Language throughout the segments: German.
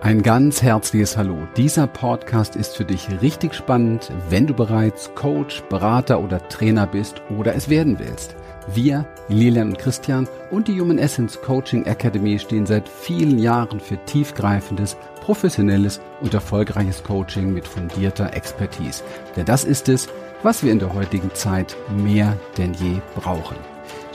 Ein ganz herzliches Hallo. Dieser Podcast ist für dich richtig spannend, wenn du bereits Coach, Berater oder Trainer bist oder es werden willst. Wir, Lilian und Christian und die Human Essence Coaching Academy stehen seit vielen Jahren für tiefgreifendes, professionelles und erfolgreiches Coaching mit fundierter Expertise. Denn das ist es, was wir in der heutigen Zeit mehr denn je brauchen.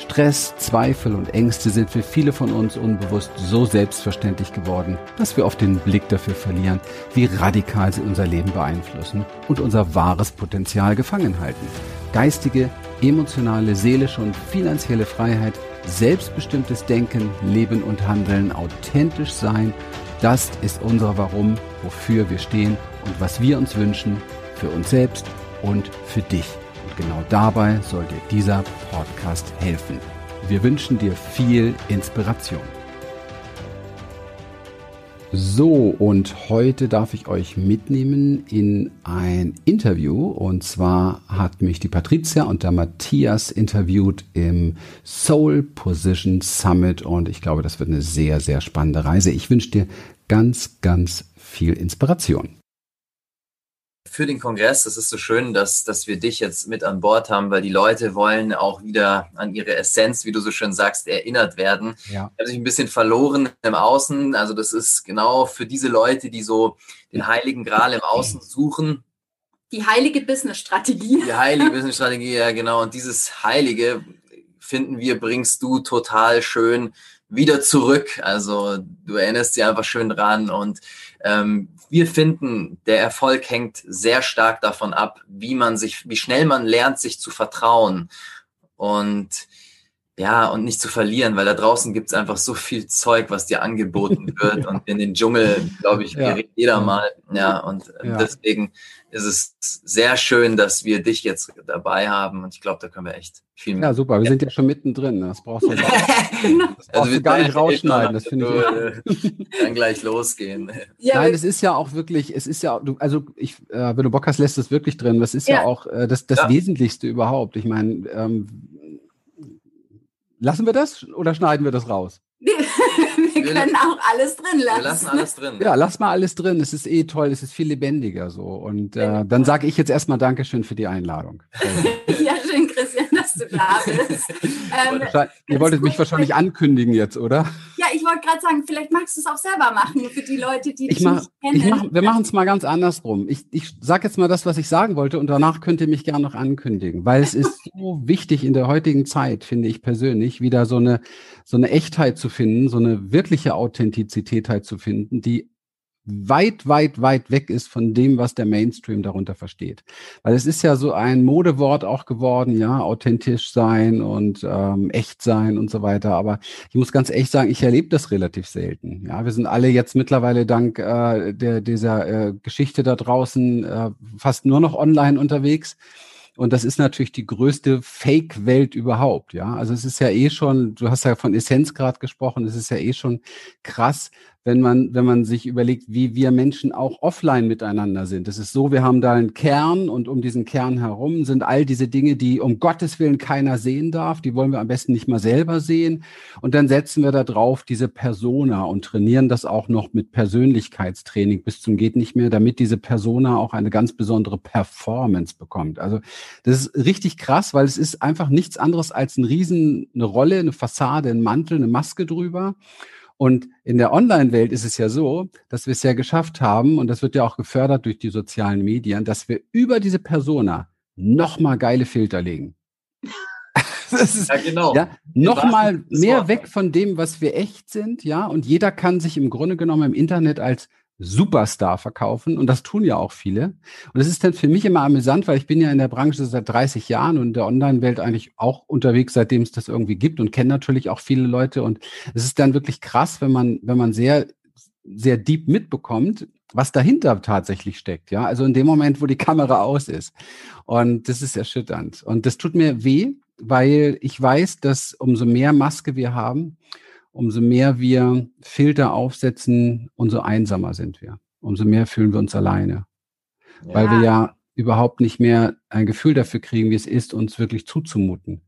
Stress, Zweifel und Ängste sind für viele von uns unbewusst so selbstverständlich geworden, dass wir oft den Blick dafür verlieren, wie radikal sie unser Leben beeinflussen und unser wahres Potenzial gefangen halten. Geistige, emotionale, seelische und finanzielle Freiheit, selbstbestimmtes Denken, Leben und Handeln, authentisch sein, das ist unser Warum, wofür wir stehen und was wir uns wünschen, für uns selbst und für dich genau dabei soll dir dieser Podcast helfen. Wir wünschen dir viel Inspiration. So, und heute darf ich euch mitnehmen in ein Interview. Und zwar hat mich die Patricia und der Matthias interviewt im Soul Position Summit. Und ich glaube, das wird eine sehr, sehr spannende Reise. Ich wünsche dir ganz, ganz viel Inspiration für den Kongress. Es ist so schön, dass, dass wir dich jetzt mit an Bord haben, weil die Leute wollen auch wieder an ihre Essenz, wie du so schön sagst, erinnert werden. Ja. Ich habe sich ein bisschen verloren im Außen. Also das ist genau für diese Leute, die so den heiligen Gral im Außen suchen. Die heilige Business-Strategie. Die heilige Business-Strategie, ja genau. Und dieses Heilige, finden wir, bringst du total schön wieder zurück. Also du erinnerst sie einfach schön dran und ähm, wir finden, der Erfolg hängt sehr stark davon ab, wie man sich, wie schnell man lernt, sich zu vertrauen. Und ja, und nicht zu verlieren, weil da draußen gibt es einfach so viel Zeug, was dir angeboten wird und in den Dschungel, glaube ich, ja. gerät jeder mal. Ja, und ja. deswegen ist es sehr schön, dass wir dich jetzt dabei haben und ich glaube, da können wir echt viel mehr. Ja, super, wir sind ja schon mittendrin. Ne? Das brauchst du, das brauchst also du gar nicht rausschneiden. Das finde ich. Äh, dann gleich losgehen. Ja, Nein, es ist ja auch wirklich, es ist ja, du, also ich, äh, wenn du Bock hast, lässt es wirklich drin. Das ist ja, ja auch äh, das, das Wesentlichste überhaupt. Ich meine, ähm, lassen wir das oder schneiden wir das raus? wir können auch alles drin lassen. Wir lassen alles drin. Ja, lass mal alles drin. Es ist eh toll, es ist viel lebendiger so. Und äh, dann sage ich jetzt erstmal Dankeschön für die Einladung. ja, schön, Christian, dass du da bist. ähm, Ihr wolltet mich wahrscheinlich ankündigen jetzt, oder? Ja, ich wollte gerade sagen, vielleicht magst du es auch selber machen für die Leute, die ich dich mach, nicht kennen. Mach, wir machen es mal ganz andersrum. Ich, ich sage jetzt mal das, was ich sagen wollte und danach könnt ihr mich gerne noch ankündigen, weil es ist so wichtig in der heutigen Zeit, finde ich persönlich, wieder so eine, so eine Echtheit zu finden, so eine wirkliche Authentizität halt zu finden, die weit, weit, weit weg ist von dem, was der Mainstream darunter versteht. Weil es ist ja so ein Modewort auch geworden, ja, authentisch sein und ähm, echt sein und so weiter. Aber ich muss ganz echt sagen, ich erlebe das relativ selten. Ja, wir sind alle jetzt mittlerweile dank äh, der, dieser äh, Geschichte da draußen äh, fast nur noch online unterwegs. Und das ist natürlich die größte Fake-Welt überhaupt, ja. Also es ist ja eh schon, du hast ja von Essenz gerade gesprochen, es ist ja eh schon krass, wenn man, wenn man sich überlegt, wie wir Menschen auch offline miteinander sind. Es ist so, wir haben da einen Kern und um diesen Kern herum sind all diese Dinge, die um Gottes Willen keiner sehen darf. Die wollen wir am besten nicht mal selber sehen. Und dann setzen wir da drauf diese Persona und trainieren das auch noch mit Persönlichkeitstraining bis zum geht nicht mehr, damit diese Persona auch eine ganz besondere Performance bekommt. Also das ist richtig krass, weil es ist einfach nichts anderes als ein Riesen, eine Rolle, eine Fassade, ein Mantel, eine Maske drüber. Und in der Online-Welt ist es ja so, dass wir es ja geschafft haben, und das wird ja auch gefördert durch die sozialen Medien, dass wir über diese Persona nochmal geile Filter legen. das ist, ja, genau. Ja, nochmal mehr weg von dem, was wir echt sind, ja. Und jeder kann sich im Grunde genommen im Internet als Superstar verkaufen und das tun ja auch viele. Und das ist dann für mich immer amüsant, weil ich bin ja in der Branche seit 30 Jahren und der Online-Welt eigentlich auch unterwegs, seitdem es das irgendwie gibt und kenne natürlich auch viele Leute. Und es ist dann wirklich krass, wenn man, wenn man sehr, sehr deep mitbekommt, was dahinter tatsächlich steckt. Ja, also in dem Moment, wo die Kamera aus ist. Und das ist erschütternd. Und das tut mir weh, weil ich weiß, dass umso mehr Maske wir haben, umso mehr wir Filter aufsetzen, umso einsamer sind wir. Umso mehr fühlen wir uns alleine. Ja. Weil wir ja überhaupt nicht mehr ein Gefühl dafür kriegen, wie es ist, uns wirklich zuzumuten.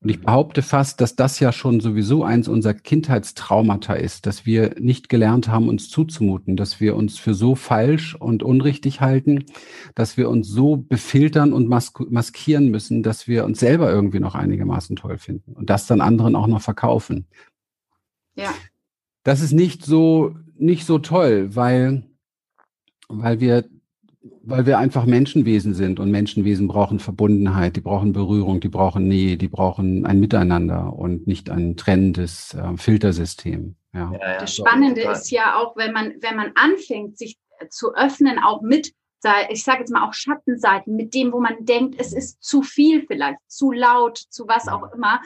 Und ich behaupte fast, dass das ja schon sowieso eins unserer Kindheitstraumata ist, dass wir nicht gelernt haben, uns zuzumuten, dass wir uns für so falsch und unrichtig halten, dass wir uns so befiltern und mask maskieren müssen, dass wir uns selber irgendwie noch einigermaßen toll finden und das dann anderen auch noch verkaufen. Ja. Das ist nicht so, nicht so toll, weil, weil wir weil wir einfach Menschenwesen sind und Menschenwesen brauchen Verbundenheit, die brauchen Berührung, die brauchen Nähe, die brauchen ein Miteinander und nicht ein trennendes äh, Filtersystem. Ja. Ja, ja, das Spannende so, ist ja auch, wenn man, wenn man anfängt, sich zu öffnen, auch mit, ich sage jetzt mal auch Schattenseiten, mit dem, wo man denkt, es ist zu viel vielleicht, zu laut, zu was auch immer,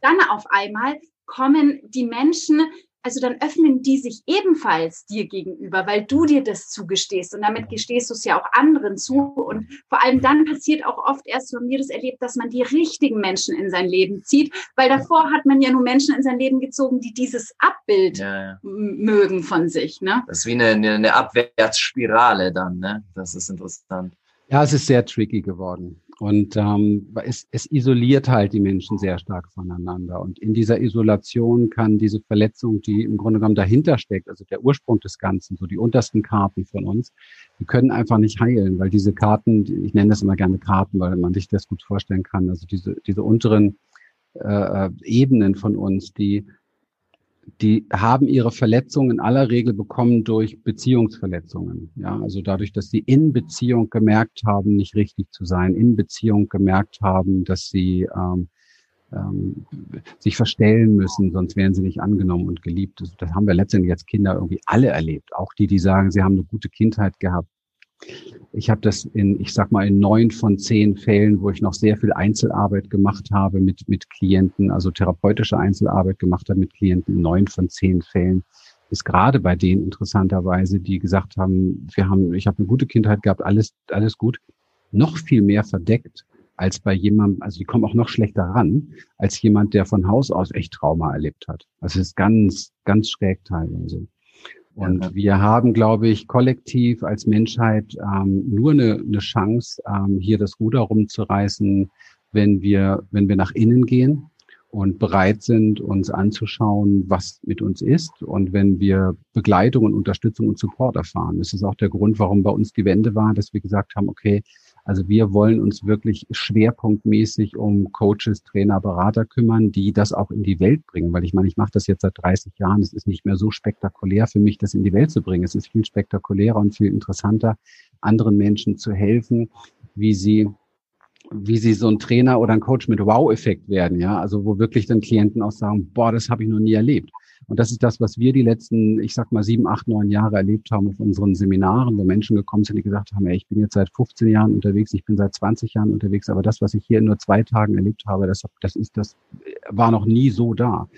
dann auf einmal kommen die Menschen also dann öffnen die sich ebenfalls dir gegenüber, weil du dir das zugestehst und damit gestehst du es ja auch anderen zu. Und vor allem dann passiert auch oft erst, wenn mir das erlebt, dass man die richtigen Menschen in sein Leben zieht, weil davor hat man ja nur Menschen in sein Leben gezogen, die dieses Abbild ja, ja. mögen von sich. Ne? Das ist wie eine, eine Abwärtsspirale dann, ne? Das ist interessant. Ja, es ist sehr tricky geworden. Und ähm, es, es isoliert halt die Menschen sehr stark voneinander. Und in dieser Isolation kann diese Verletzung, die im Grunde genommen dahinter steckt, also der Ursprung des Ganzen, so die untersten Karten von uns, die können einfach nicht heilen, weil diese Karten, ich nenne das immer gerne Karten, weil man sich das gut vorstellen kann, also diese, diese unteren äh, Ebenen von uns, die die haben ihre Verletzungen in aller Regel bekommen durch Beziehungsverletzungen. Ja, also dadurch, dass sie in Beziehung gemerkt haben, nicht richtig zu sein, in Beziehung gemerkt haben, dass sie ähm, ähm, sich verstellen müssen, sonst wären sie nicht angenommen und geliebt. Das, das haben wir letztendlich als Kinder irgendwie alle erlebt. Auch die, die sagen, sie haben eine gute Kindheit gehabt, ich habe das in, ich sag mal, in neun von zehn Fällen, wo ich noch sehr viel Einzelarbeit gemacht habe mit, mit Klienten, also therapeutische Einzelarbeit gemacht habe mit Klienten, in neun von zehn Fällen ist gerade bei denen interessanterweise, die gesagt haben, wir haben, ich habe eine gute Kindheit gehabt, alles, alles gut, noch viel mehr verdeckt als bei jemandem, also die kommen auch noch schlechter ran, als jemand, der von Haus aus echt Trauma erlebt hat. Also es ist ganz, ganz schräg teilweise. Und ja. wir haben, glaube ich, kollektiv als Menschheit ähm, nur eine, eine Chance, ähm, hier das Ruder rumzureißen, wenn wir, wenn wir nach innen gehen und bereit sind, uns anzuschauen, was mit uns ist. Und wenn wir Begleitung und Unterstützung und Support erfahren. Das ist auch der Grund, warum bei uns die Wende war, dass wir gesagt haben, okay, also wir wollen uns wirklich schwerpunktmäßig um Coaches, Trainer, Berater kümmern, die das auch in die Welt bringen. Weil ich meine, ich mache das jetzt seit 30 Jahren. Es ist nicht mehr so spektakulär für mich, das in die Welt zu bringen. Es ist viel spektakulärer und viel interessanter, anderen Menschen zu helfen, wie sie wie sie so ein Trainer oder ein Coach mit Wow-Effekt werden, ja, also wo wirklich dann Klienten auch sagen, boah, das habe ich noch nie erlebt. Und das ist das, was wir die letzten, ich sag mal, sieben, acht, neun Jahre erlebt haben auf unseren Seminaren, wo Menschen gekommen sind, die gesagt haben, ey, ich bin jetzt seit 15 Jahren unterwegs, ich bin seit 20 Jahren unterwegs, aber das, was ich hier in nur zwei Tagen erlebt habe, das, das ist, das war noch nie so da.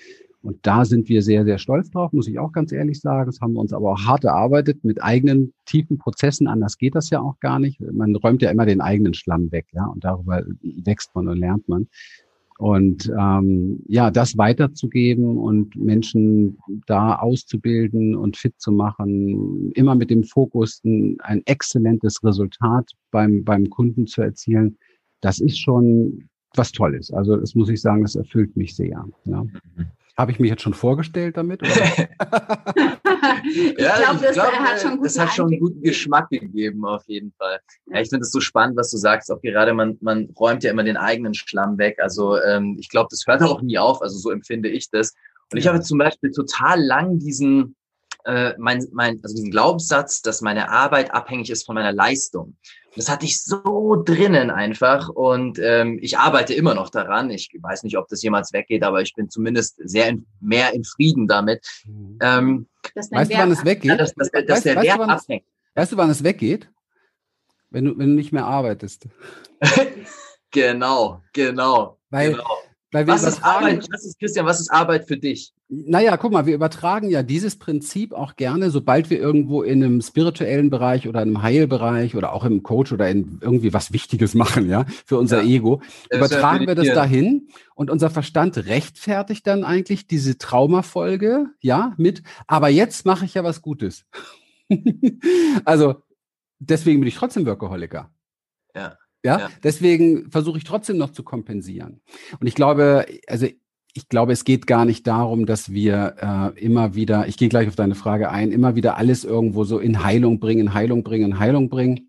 Und da sind wir sehr, sehr stolz drauf, muss ich auch ganz ehrlich sagen. Das haben wir uns aber auch hart erarbeitet mit eigenen tiefen Prozessen. Anders geht das ja auch gar nicht. Man räumt ja immer den eigenen Schlamm weg, ja, und darüber wächst man und lernt man. Und ähm, ja, das weiterzugeben und Menschen da auszubilden und fit zu machen, immer mit dem Fokus, ein, ein exzellentes Resultat beim, beim Kunden zu erzielen, das ist schon was Tolles. Also das muss ich sagen, das erfüllt mich sehr. Ja. Mhm. Habe ich mich jetzt schon vorgestellt damit? ja, ich glaube, das, glaub, hat schon, das hat schon einen guten Geschmack gegeben, auf jeden Fall. Ja, ich finde es so spannend, was du sagst. Auch gerade man, man räumt ja immer den eigenen Schlamm weg. Also ähm, ich glaube, das hört auch nie auf. Also so empfinde ich das. Und ich habe zum Beispiel total lang diesen, äh, mein, mein, also diesen Glaubenssatz, dass meine Arbeit abhängig ist von meiner Leistung. Das hatte ich so drinnen einfach und ähm, ich arbeite immer noch daran. Ich weiß nicht, ob das jemals weggeht, aber ich bin zumindest sehr in, mehr in Frieden damit. Mhm. Ähm, weißt du, wann es weggeht? Ja, dass, dass, dass weißt, der weißt, Wert abhängt. Weißt du, wann es weggeht? Wenn du, wenn du nicht mehr arbeitest. genau, genau. Weil genau. Was ist Arbeit, was ist, Christian, was ist Arbeit für dich? Naja, guck mal, wir übertragen ja dieses Prinzip auch gerne, sobald wir irgendwo in einem spirituellen Bereich oder einem Heilbereich oder auch im Coach oder in irgendwie was Wichtiges machen, ja, für unser ja. Ego, übertragen wir das dahin und unser Verstand rechtfertigt dann eigentlich diese Traumafolge, ja, mit, aber jetzt mache ich ja was Gutes. also, deswegen bin ich trotzdem Workaholiker. Ja. Ja, ja. deswegen versuche ich trotzdem noch zu kompensieren. Und ich glaube, also ich glaube, es geht gar nicht darum, dass wir äh, immer wieder, ich gehe gleich auf deine Frage ein, immer wieder alles irgendwo so in Heilung bringen, Heilung bringen, Heilung bringen.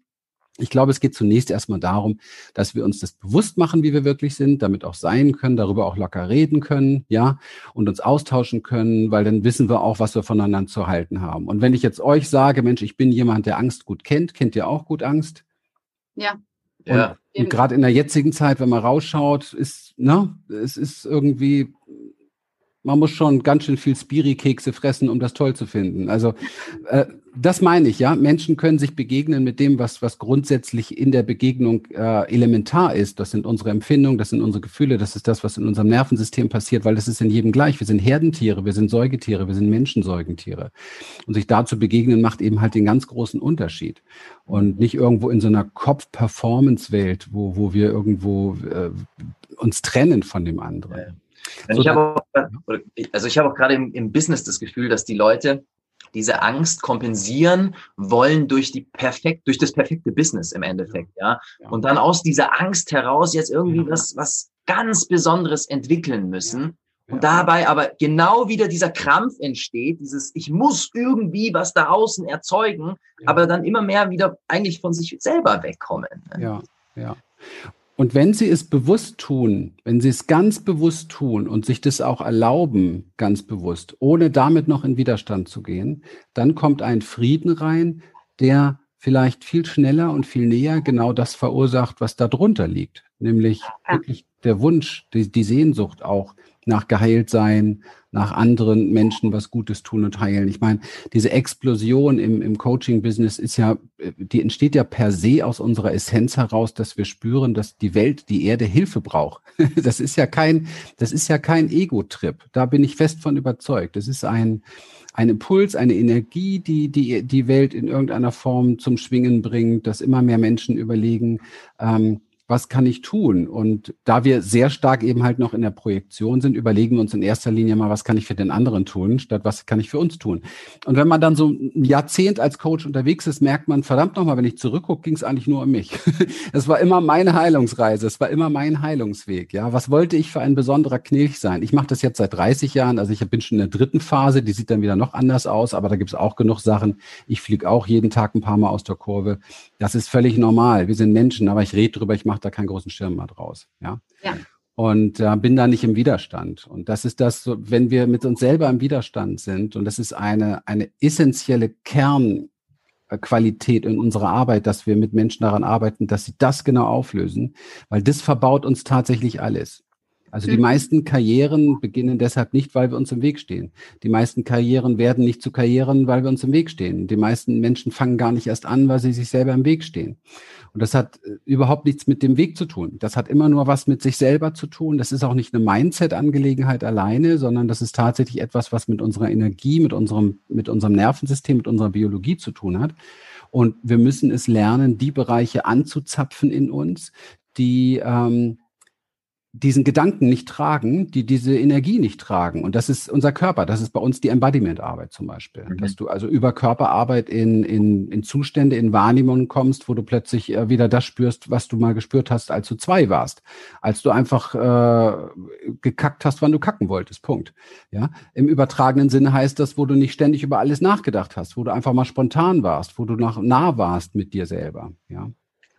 Ich glaube, es geht zunächst erstmal darum, dass wir uns das bewusst machen, wie wir wirklich sind, damit auch sein können, darüber auch locker reden können, ja, und uns austauschen können, weil dann wissen wir auch, was wir voneinander zu halten haben. Und wenn ich jetzt euch sage, Mensch, ich bin jemand, der Angst gut kennt, kennt ihr auch gut Angst? Ja. Und, ja. und gerade in der jetzigen Zeit, wenn man rausschaut, ist, ne, es ist irgendwie, man muss schon ganz schön viel Spiri-Kekse fressen, um das toll zu finden. Also äh, das meine ich, ja. Menschen können sich begegnen mit dem, was, was grundsätzlich in der Begegnung äh, elementar ist. Das sind unsere Empfindungen, das sind unsere Gefühle, das ist das, was in unserem Nervensystem passiert, weil das ist in jedem gleich. Wir sind Herdentiere, wir sind Säugetiere, wir sind Menschensäugentiere. Und sich da zu begegnen, macht eben halt den ganz großen Unterschied. Und nicht irgendwo in so einer Kopf-Performance-Welt, wo, wo wir irgendwo äh, uns trennen von dem anderen. Ja. So, ich habe auch, also ich habe auch gerade im, im Business das Gefühl, dass die Leute diese Angst kompensieren wollen durch die perfekt, durch das perfekte Business im Endeffekt, ja. Und dann aus dieser Angst heraus jetzt irgendwie was, was ganz Besonderes entwickeln müssen. Und dabei aber genau wieder dieser Krampf entsteht, dieses, ich muss irgendwie was da außen erzeugen, aber dann immer mehr wieder eigentlich von sich selber wegkommen. Ne? Ja, ja. Und wenn sie es bewusst tun, wenn sie es ganz bewusst tun und sich das auch erlauben, ganz bewusst, ohne damit noch in Widerstand zu gehen, dann kommt ein Frieden rein, der vielleicht viel schneller und viel näher genau das verursacht, was da drunter liegt, nämlich wirklich der Wunsch, die, die Sehnsucht auch nach geheilt sein, nach anderen Menschen was Gutes tun und heilen. Ich meine, diese Explosion im, im Coaching-Business ist ja, die entsteht ja per se aus unserer Essenz heraus, dass wir spüren, dass die Welt, die Erde Hilfe braucht. Das ist ja kein, das ist ja kein Ego-Trip. Da bin ich fest von überzeugt. Das ist ein, ein Impuls, eine Energie, die, die die Welt in irgendeiner Form zum Schwingen bringt, dass immer mehr Menschen überlegen, ähm, was kann ich tun? Und da wir sehr stark eben halt noch in der Projektion sind, überlegen wir uns in erster Linie mal, was kann ich für den anderen tun, statt was kann ich für uns tun. Und wenn man dann so ein Jahrzehnt als Coach unterwegs ist, merkt man, verdammt nochmal, wenn ich zurückgucke, ging es eigentlich nur um mich. Es war immer meine Heilungsreise, es war immer mein Heilungsweg. Ja, was wollte ich für ein besonderer Knilch sein? Ich mache das jetzt seit 30 Jahren, also ich bin schon in der dritten Phase, die sieht dann wieder noch anders aus, aber da gibt es auch genug Sachen. Ich fliege auch jeden Tag ein paar Mal aus der Kurve. Das ist völlig normal. Wir sind Menschen, aber ich rede drüber, ich mache da keinen großen Schirm mehr draus. Ja. ja. Und äh, bin da nicht im Widerstand. Und das ist das, so, wenn wir mit uns selber im Widerstand sind, und das ist eine, eine essentielle Kernqualität in unserer Arbeit, dass wir mit Menschen daran arbeiten, dass sie das genau auflösen, weil das verbaut uns tatsächlich alles. Also die meisten Karrieren beginnen deshalb nicht, weil wir uns im Weg stehen. Die meisten Karrieren werden nicht zu Karrieren, weil wir uns im Weg stehen. Die meisten Menschen fangen gar nicht erst an, weil sie sich selber im Weg stehen. Und das hat äh, überhaupt nichts mit dem Weg zu tun. Das hat immer nur was mit sich selber zu tun. Das ist auch nicht eine Mindset-Angelegenheit alleine, sondern das ist tatsächlich etwas, was mit unserer Energie, mit unserem, mit unserem Nervensystem, mit unserer Biologie zu tun hat. Und wir müssen es lernen, die Bereiche anzuzapfen in uns, die ähm, diesen Gedanken nicht tragen, die diese Energie nicht tragen. Und das ist unser Körper. Das ist bei uns die Embodiment-Arbeit zum Beispiel. Mhm. Dass du also über Körperarbeit in, in, in Zustände, in Wahrnehmungen kommst, wo du plötzlich äh, wieder das spürst, was du mal gespürt hast, als du zwei warst. Als du einfach äh, gekackt hast, wann du kacken wolltest. Punkt. Ja. Im übertragenen Sinne heißt das, wo du nicht ständig über alles nachgedacht hast, wo du einfach mal spontan warst, wo du nach, nah warst mit dir selber. Ja.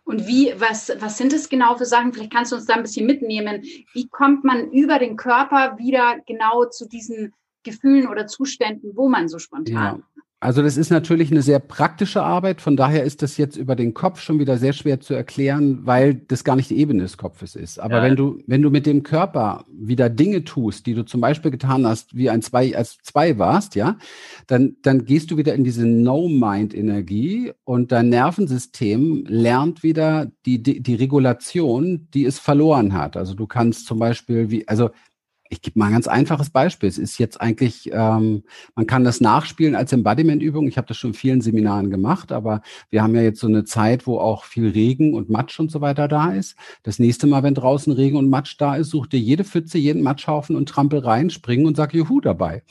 Und wie, was, was sind es genau für Sachen? Vielleicht kannst du uns da ein bisschen mitnehmen. Wie kommt man über den Körper wieder genau zu diesen Gefühlen oder Zuständen, wo man so spontan ja. Also das ist natürlich eine sehr praktische Arbeit. Von daher ist das jetzt über den Kopf schon wieder sehr schwer zu erklären, weil das gar nicht die Ebene des Kopfes ist. Aber ja. wenn du, wenn du mit dem Körper wieder Dinge tust, die du zum Beispiel getan hast, wie ein zwei, als zwei warst, ja, dann, dann gehst du wieder in diese No-Mind-Energie und dein Nervensystem lernt wieder die, die, die Regulation, die es verloren hat. Also du kannst zum Beispiel wie, also Ich gebe mal ein ganz einfaches Beispiel. Es ist jetzt eigentlich, ähm, man kann das nachspielen als Embodiment-Übung. Ich habe das schon in vielen Seminaren gemacht, aber wir haben ja jetzt so eine Zeit, wo auch viel Regen und Matsch und so weiter da ist. Das nächste Mal, wenn draußen Regen und Matsch da ist, such dir jede Pfütze, jeden Matschhaufen und trampel rein, springen und sag Juhu dabei.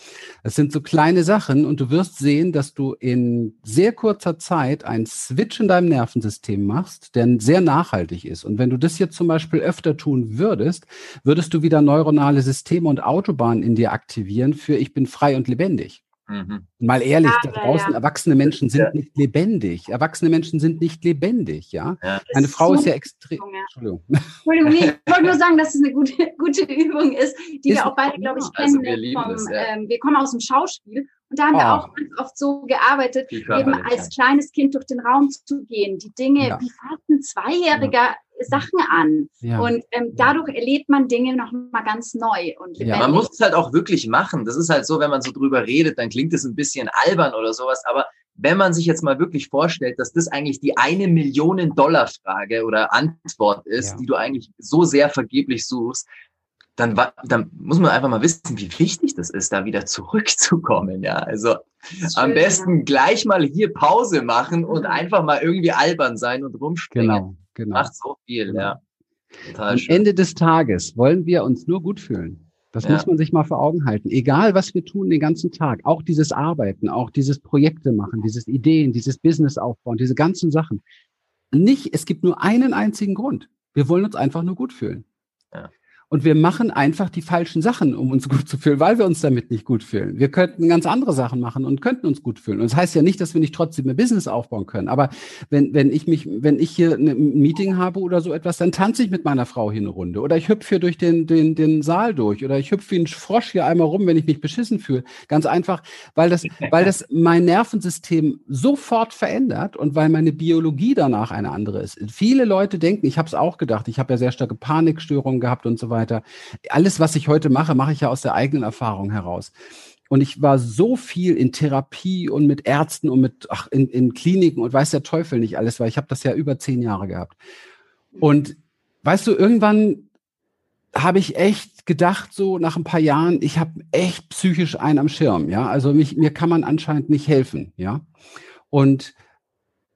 Das sind so kleine Sachen und du wirst sehen, dass du in sehr kurzer Zeit einen Switch in deinem Nervensystem machst, der sehr nachhaltig ist. Und wenn du das jetzt zum Beispiel öfter tun würdest, würdest du wieder neuronale Systeme Systeme und Autobahnen in dir aktivieren für ich bin frei und lebendig. Mhm. Mal ehrlich, ja, da draußen ja. erwachsene Menschen sind ja. nicht lebendig. Erwachsene Menschen sind nicht lebendig, ja. Eine Frau so ist ja extrem. Entschuldigung. Entschuldigung, ich wollte nur sagen, dass es eine gute, gute Übung ist, die ist wir auch beide, glaube ich, also kennen. Also wir, vom, das, ähm, wir kommen aus dem Schauspiel und da haben oh. wir auch ganz oft so gearbeitet, eben als kleines Kind durch den Raum zu gehen, die Dinge, wie fast ein Zweijähriger Sachen an. Ja. Und ähm, dadurch erlebt man Dinge noch mal ganz neu und lebendig. Ja, man muss es halt auch wirklich machen. Das ist halt so, wenn man so drüber redet, dann klingt es ein bisschen albern oder sowas. Aber wenn man sich jetzt mal wirklich vorstellt, dass das eigentlich die eine Millionen Dollar Frage oder Antwort ist, ja. die du eigentlich so sehr vergeblich suchst, dann, dann muss man einfach mal wissen, wie wichtig das ist, da wieder zurückzukommen. Ja, also Schön, am besten ja. gleich mal hier Pause machen und mhm. einfach mal irgendwie albern sein und rumspringen. Genau. Genau. Macht so viel, genau. ja. Total Am schön. Ende des Tages wollen wir uns nur gut fühlen. Das ja. muss man sich mal vor Augen halten. Egal, was wir tun den ganzen Tag, auch dieses Arbeiten, auch dieses Projekte machen, dieses Ideen, dieses Business aufbauen, diese ganzen Sachen. Nicht, es gibt nur einen einzigen Grund. Wir wollen uns einfach nur gut fühlen. Ja. Und wir machen einfach die falschen Sachen, um uns gut zu fühlen, weil wir uns damit nicht gut fühlen. Wir könnten ganz andere Sachen machen und könnten uns gut fühlen. Und das heißt ja nicht, dass wir nicht trotzdem ein Business aufbauen können. Aber wenn, wenn ich mich, wenn ich hier ein Meeting habe oder so etwas, dann tanze ich mit meiner Frau hier eine Runde. Oder ich hüpfe hier durch den, den, den Saal durch. Oder ich hüpfe wie ein Frosch hier einmal rum, wenn ich mich beschissen fühle. Ganz einfach, weil das, weil das mein Nervensystem sofort verändert und weil meine Biologie danach eine andere ist. Viele Leute denken, ich habe es auch gedacht, ich habe ja sehr starke Panikstörungen gehabt und so weiter weiter. Alles, was ich heute mache, mache ich ja aus der eigenen Erfahrung heraus. Und ich war so viel in Therapie und mit Ärzten und mit ach, in, in Kliniken und weiß der Teufel nicht alles, weil ich habe das ja über zehn Jahre gehabt. Und weißt du, irgendwann habe ich echt gedacht, so nach ein paar Jahren, ich habe echt psychisch einen am Schirm, ja. Also mich, mir kann man anscheinend nicht helfen, ja. Und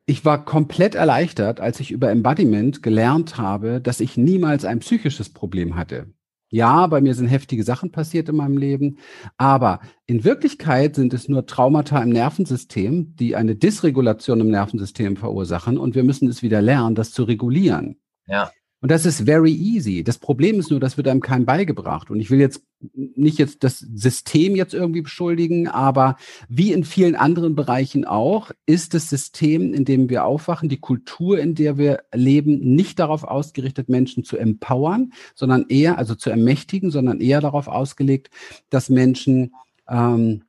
ich war komplett erleichtert, als ich über Embodiment gelernt habe, dass ich niemals ein psychisches Problem hatte. Ja, bei mir sind heftige Sachen passiert in meinem Leben, aber in Wirklichkeit sind es nur Traumata im Nervensystem, die eine Dysregulation im Nervensystem verursachen und wir müssen es wieder lernen, das zu regulieren. Ja. Und das ist very easy. Das Problem ist nur, das wird einem keinem beigebracht. Und ich will jetzt nicht jetzt das System jetzt irgendwie beschuldigen, aber wie in vielen anderen Bereichen auch, ist das System, in dem wir aufwachen, die Kultur, in der wir leben, nicht darauf ausgerichtet, Menschen zu empowern, sondern eher, also zu ermächtigen, sondern eher darauf ausgelegt, dass Menschen ähm,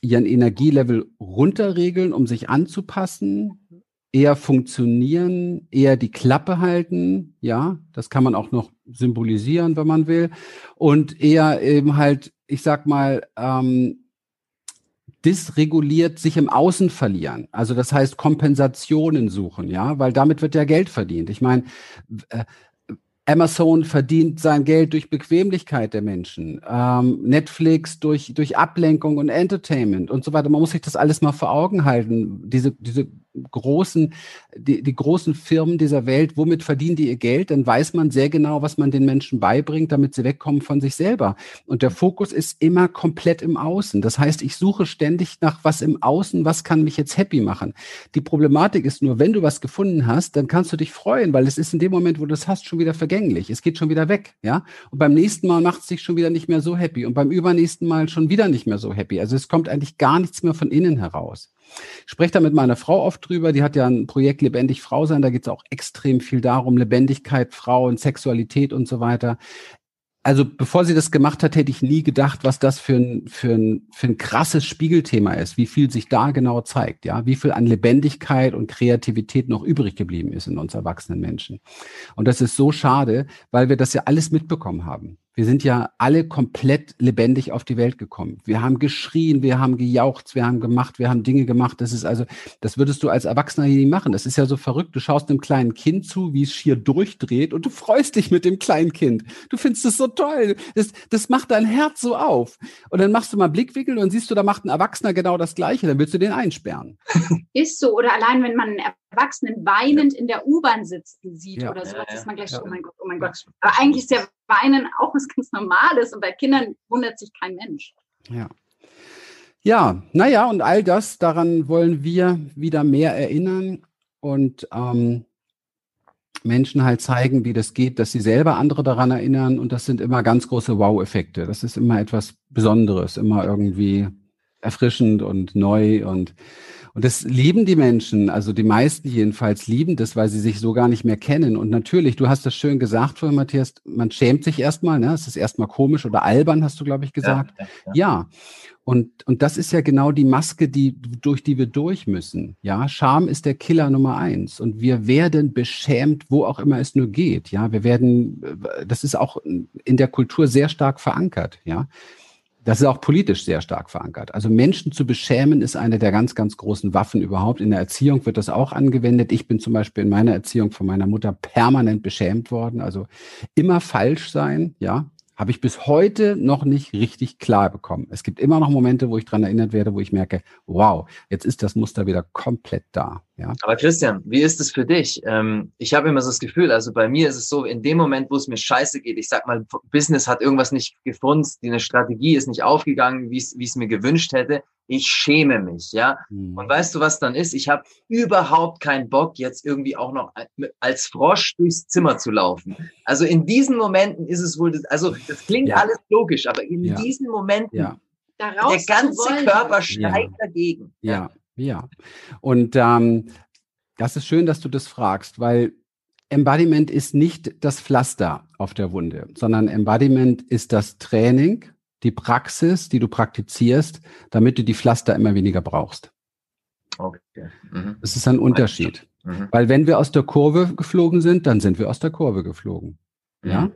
ihren Energielevel runterregeln, um sich anzupassen, eher funktionieren, eher die Klappe halten, ja, das kann man auch noch symbolisieren, wenn man will, und eher eben halt, ich sag mal, ähm, dysreguliert sich im Außen verlieren. Also das heißt Kompensationen suchen, ja, weil damit wird ja Geld verdient. Ich meine, äh, Amazon verdient sein Geld durch Bequemlichkeit der Menschen, ähm, Netflix durch, durch Ablenkung und Entertainment und so weiter. Man muss sich das alles mal vor Augen halten. Diese, diese großen, die, die großen Firmen dieser Welt, womit verdienen die ihr Geld? Dann weiß man sehr genau, was man den Menschen beibringt, damit sie wegkommen von sich selber. Und der Fokus ist immer komplett im Außen. Das heißt, ich suche ständig nach was im Außen, was kann mich jetzt happy machen. Die Problematik ist nur, wenn du was gefunden hast, dann kannst du dich freuen, weil es ist in dem Moment, wo du es hast, schon wieder vergänglich. Es geht schon wieder weg, ja. Und beim nächsten Mal macht es dich schon wieder nicht mehr so happy und beim übernächsten Mal schon wieder nicht mehr so happy. Also es kommt eigentlich gar nichts mehr von innen heraus. Spreche da mit meiner Frau oft drüber. Die hat ja ein Projekt Lebendig Frau sein. Da geht es auch extrem viel darum, Lebendigkeit, Frauen, Sexualität und so weiter. Also bevor sie das gemacht hat, hätte ich nie gedacht, was das für ein, für ein, für ein krasses Spiegelthema ist, wie viel sich da genau zeigt, ja, wie viel an Lebendigkeit und Kreativität noch übrig geblieben ist in uns erwachsenen Menschen. Und das ist so schade, weil wir das ja alles mitbekommen haben. Wir sind ja alle komplett lebendig auf die Welt gekommen. Wir haben geschrien, wir haben gejaucht, wir haben gemacht, wir haben Dinge gemacht. Das ist also, das würdest du als Erwachsener hier nie machen. Das ist ja so verrückt. Du schaust einem kleinen Kind zu, wie es schier durchdreht und du freust dich mit dem kleinen Kind. Du findest es so toll. Das, das macht dein Herz so auf. Und dann machst du mal Blickwinkel und siehst du, da macht ein Erwachsener genau das Gleiche. Dann willst du den einsperren. Ist so. Oder allein, wenn man einen Erwachsenen weinend in der U-Bahn sitzen sieht ja. oder sowas, ja, ja. ist man gleich so, oh mein Gott, oh mein Gott. Aber eigentlich ist ja Weinen auch was ganz Normales und bei Kindern wundert sich kein Mensch. Ja. Ja, naja, und all das, daran wollen wir wieder mehr erinnern und ähm, Menschen halt zeigen, wie das geht, dass sie selber andere daran erinnern. Und das sind immer ganz große Wow-Effekte. Das ist immer etwas Besonderes, immer irgendwie erfrischend und neu und und das lieben die Menschen, also die meisten jedenfalls lieben das, weil sie sich so gar nicht mehr kennen. Und natürlich, du hast das schön gesagt vorhin, Matthias, man schämt sich erstmal, ne? Es ist erstmal komisch oder albern, hast du, glaube ich, gesagt. Ja, ja, ja. ja. Und, und das ist ja genau die Maske, die, durch die wir durch müssen. Ja, Scham ist der Killer Nummer eins. Und wir werden beschämt, wo auch immer es nur geht. Ja, wir werden, das ist auch in der Kultur sehr stark verankert. Ja, das ist auch politisch sehr stark verankert. Also Menschen zu beschämen ist eine der ganz, ganz großen Waffen überhaupt. In der Erziehung wird das auch angewendet. Ich bin zum Beispiel in meiner Erziehung von meiner Mutter permanent beschämt worden. Also immer falsch sein, ja habe ich bis heute noch nicht richtig klar bekommen. Es gibt immer noch Momente, wo ich dran erinnert werde, wo ich merke, wow, jetzt ist das Muster wieder komplett da. Ja. Aber Christian, wie ist es für dich? Ähm, ich habe immer so das Gefühl, also bei mir ist es so, in dem Moment, wo es mir scheiße geht, ich sag mal, Business hat irgendwas nicht gefunden, eine Strategie ist nicht aufgegangen, wie es wie es mir gewünscht hätte, ich schäme mich, ja. Mhm. Und weißt du, was dann ist? Ich habe überhaupt keinen Bock, jetzt irgendwie auch noch als Frosch durchs Zimmer zu laufen. Also in diesen Momenten ist es wohl, das, also das klingt ja. alles logisch, aber in ja. diesen Momenten, ja. der ganze Körper steigt dagegen. Ja, ja. Und ähm, das ist schön, dass du das fragst, weil Embodiment ist nicht das Pflaster auf der Wunde, sondern Embodiment ist das Training die Praxis, die du praktizierst, damit du die Pflaster immer weniger brauchst. Okay. Mhm. Das ist ein Unterschied. Mhm. Weil wenn wir aus der Kurve geflogen sind, dann sind wir aus der Kurve geflogen. Mhm. Ja.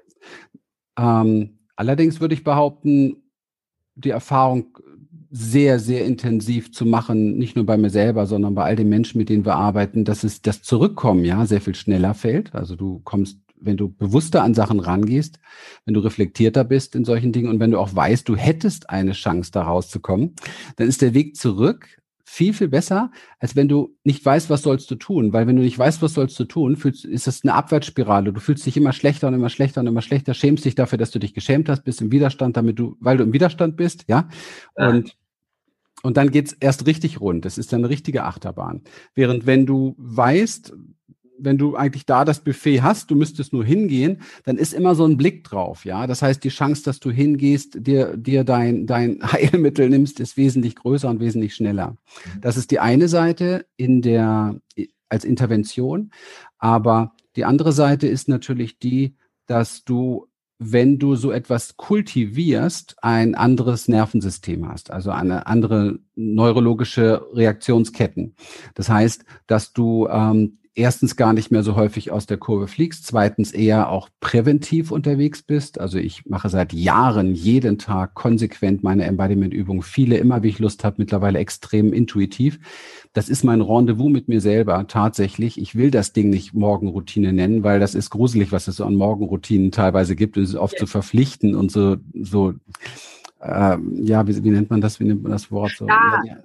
Ähm, allerdings würde ich behaupten, die Erfahrung sehr, sehr intensiv zu machen, nicht nur bei mir selber, sondern bei all den Menschen, mit denen wir arbeiten, dass es das Zurückkommen ja sehr viel schneller fällt. Also du kommst wenn du bewusster an Sachen rangehst, wenn du reflektierter bist in solchen Dingen und wenn du auch weißt, du hättest eine Chance, da rauszukommen, dann ist der Weg zurück viel, viel besser, als wenn du nicht weißt, was sollst du tun. Weil wenn du nicht weißt, was sollst du tun, fühlst, ist das eine Abwärtsspirale. Du fühlst dich immer schlechter und immer schlechter und immer schlechter, schämst dich dafür, dass du dich geschämt hast, bist im Widerstand, damit du, weil du im Widerstand bist, ja. Und und dann geht's erst richtig rund. Das ist dann eine richtige Achterbahn. Während wenn du weißt, wenn du eigentlich da das Buffet hast, du müsstest nur hingehen, dann ist immer so ein Blick drauf, ja. Das heißt, die Chance, dass du hingehst, dir, dir dein, dein Heilmittel nimmst, ist wesentlich größer und wesentlich schneller. Mhm. Das ist die eine Seite in der, als Intervention. Aber die andere Seite ist natürlich die, dass du wenn du so etwas kultivierst, ein anderes Nervensystem hast, also eine andere neurologische Reaktionsketten. Das heißt, dass du ähm, erstens gar nicht mehr so häufig aus der Kurve fliegst, zweitens eher auch präventiv unterwegs bist. Also ich mache seit Jahren jeden Tag konsequent meine Embodiment-Übungen, viele immer, wie ich Lust habe, mittlerweile extrem intuitiv. Das ist mein Rendezvous mit mir selber tatsächlich. Ich will das Ding nicht Morgenroutine nennen, weil das ist gruselig, was es so an Morgenroutinen teilweise gibt. Es ist oft so verpflichten und so, so äh, ja, wie, wie nennt man das? Wie nennt man das Wort? So, ja,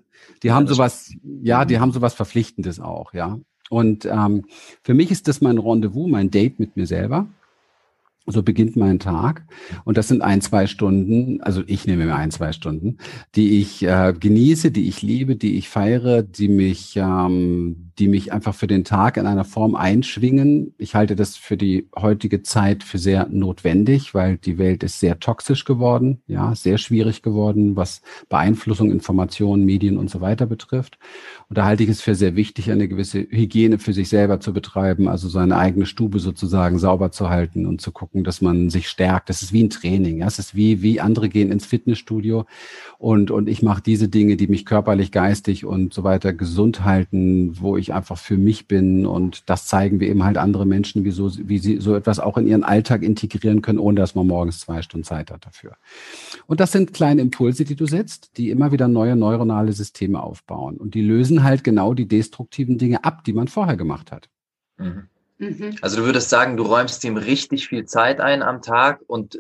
die haben sowas, ja, die haben sowas Verpflichtendes auch, ja. Und ähm, für mich ist das mein Rendezvous, mein Date mit mir selber. So beginnt mein Tag. Und das sind ein, zwei Stunden, also ich nehme mir ein, zwei Stunden, die ich äh, genieße, die ich liebe, die ich feiere, die mich, ähm, die mich einfach für den Tag in einer Form einschwingen. Ich halte das für die heutige Zeit für sehr notwendig, weil die Welt ist sehr toxisch geworden, ja, sehr schwierig geworden, was Beeinflussung, Informationen, Medien und so weiter betrifft. Und da halte ich es für sehr wichtig, eine gewisse Hygiene für sich selber zu betreiben, also seine eigene Stube sozusagen sauber zu halten und zu gucken, dass man sich stärkt. Das ist wie ein Training. Ja? Es ist wie, wie andere gehen ins Fitnessstudio und, und ich mache diese Dinge, die mich körperlich, geistig und so weiter gesund halten, wo ich einfach für mich bin. Und das zeigen wir eben halt andere Menschen, wie, so, wie sie so etwas auch in ihren Alltag integrieren können, ohne dass man morgens zwei Stunden Zeit hat dafür. Und das sind kleine Impulse, die du setzt, die immer wieder neue neuronale Systeme aufbauen. Und die lösen halt genau die destruktiven Dinge ab, die man vorher gemacht hat. Mhm. Mhm. Also du würdest sagen, du räumst ihm richtig viel Zeit ein am Tag und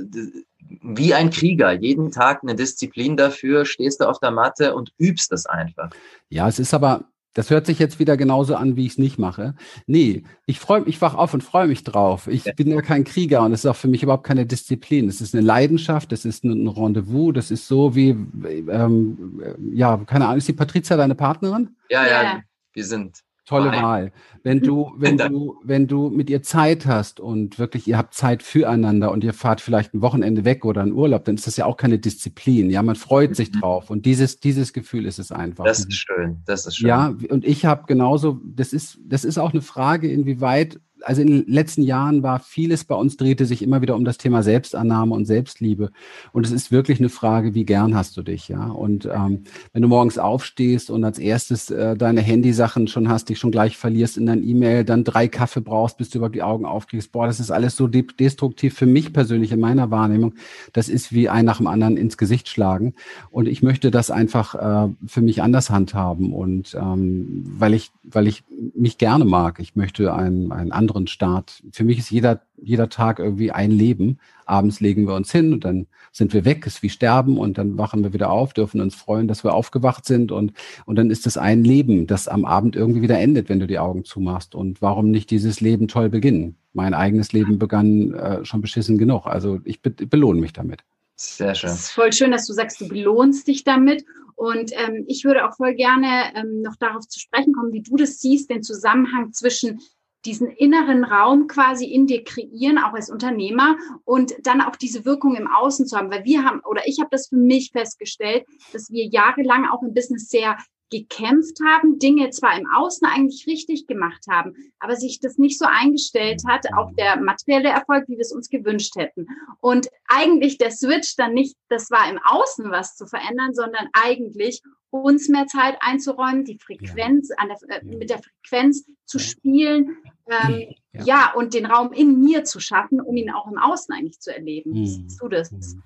wie ein Krieger, jeden Tag eine Disziplin dafür, stehst du auf der Matte und übst das einfach. Ja, es ist aber, das hört sich jetzt wieder genauso an, wie ich es nicht mache. Nee, ich freue ich wach auf und freue mich drauf. Ich ja. bin ja kein Krieger und es ist auch für mich überhaupt keine Disziplin. Es ist eine Leidenschaft, es ist ein Rendezvous, das ist so wie, ähm, ja, keine Ahnung, ist die Patricia deine Partnerin? Ja, ja, ja. wir sind Tolle Nein. Wahl. Wenn du, wenn du, wenn du mit ihr Zeit hast und wirklich ihr habt Zeit füreinander und ihr fahrt vielleicht ein Wochenende weg oder einen Urlaub, dann ist das ja auch keine Disziplin. Ja, man freut sich mhm. drauf und dieses, dieses Gefühl ist es einfach. Das ist schön. Das ist schön. Ja, und ich habe genauso, das ist, das ist auch eine Frage, inwieweit also in den letzten Jahren war vieles bei uns drehte sich immer wieder um das Thema Selbstannahme und Selbstliebe. Und es ist wirklich eine Frage, wie gern hast du dich, ja? Und ähm, wenn du morgens aufstehst und als erstes äh, deine Handysachen schon hast, dich schon gleich verlierst in dein E-Mail, dann drei Kaffee brauchst, bis du über die Augen aufkriegst, boah, das ist alles so de destruktiv für mich persönlich in meiner Wahrnehmung. Das ist wie ein nach dem anderen ins Gesicht schlagen. Und ich möchte das einfach äh, für mich anders handhaben und ähm, weil ich, weil ich mich gerne mag. Ich möchte ein, ein anderen Start. Für mich ist jeder, jeder Tag irgendwie ein Leben. Abends legen wir uns hin und dann sind wir weg, ist wie sterben und dann wachen wir wieder auf, dürfen uns freuen, dass wir aufgewacht sind und, und dann ist es ein Leben, das am Abend irgendwie wieder endet, wenn du die Augen zumachst. Und warum nicht dieses Leben toll beginnen? Mein eigenes Leben begann äh, schon beschissen genug. Also ich be belohne mich damit. Sehr schön. Es ist voll schön, dass du sagst, du belohnst dich damit. Und ähm, ich würde auch voll gerne ähm, noch darauf zu sprechen kommen, wie du das siehst, den Zusammenhang zwischen diesen inneren Raum quasi in dir kreieren, auch als Unternehmer und dann auch diese Wirkung im Außen zu haben. Weil wir haben, oder ich habe das für mich festgestellt, dass wir jahrelang auch im Business sehr gekämpft haben, Dinge zwar im Außen eigentlich richtig gemacht haben, aber sich das nicht so eingestellt hat, auch der materielle Erfolg, wie wir es uns gewünscht hätten. Und eigentlich der Switch dann nicht, das war im Außen was zu verändern, sondern eigentlich uns mehr Zeit einzuräumen, die Frequenz, an der, äh, mit der Frequenz zu spielen, ähm, ja. ja. und den Raum in mir zu schaffen, um ihn auch im Außen eigentlich zu erleben. Wie hm. siehst du das? Hm.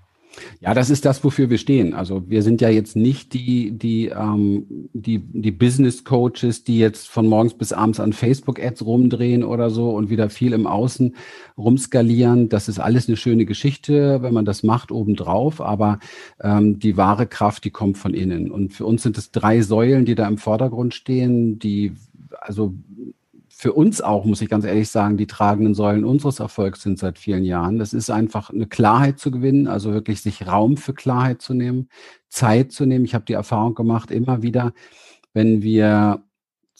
Ja, das ist das, wofür wir stehen. Also wir sind ja jetzt nicht die, die, ähm, die, die Business Coaches, die jetzt von morgens bis abends an Facebook-Ads rumdrehen oder so und wieder viel im Außen rumskalieren. Das ist alles eine schöne Geschichte, wenn man das macht obendrauf. Aber ähm, die wahre Kraft, die kommt von innen. Und für uns sind es drei Säulen, die da im Vordergrund stehen, die also für uns auch, muss ich ganz ehrlich sagen, die tragenden Säulen unseres Erfolgs sind seit vielen Jahren. Das ist einfach eine Klarheit zu gewinnen, also wirklich sich Raum für Klarheit zu nehmen, Zeit zu nehmen. Ich habe die Erfahrung gemacht, immer wieder, wenn wir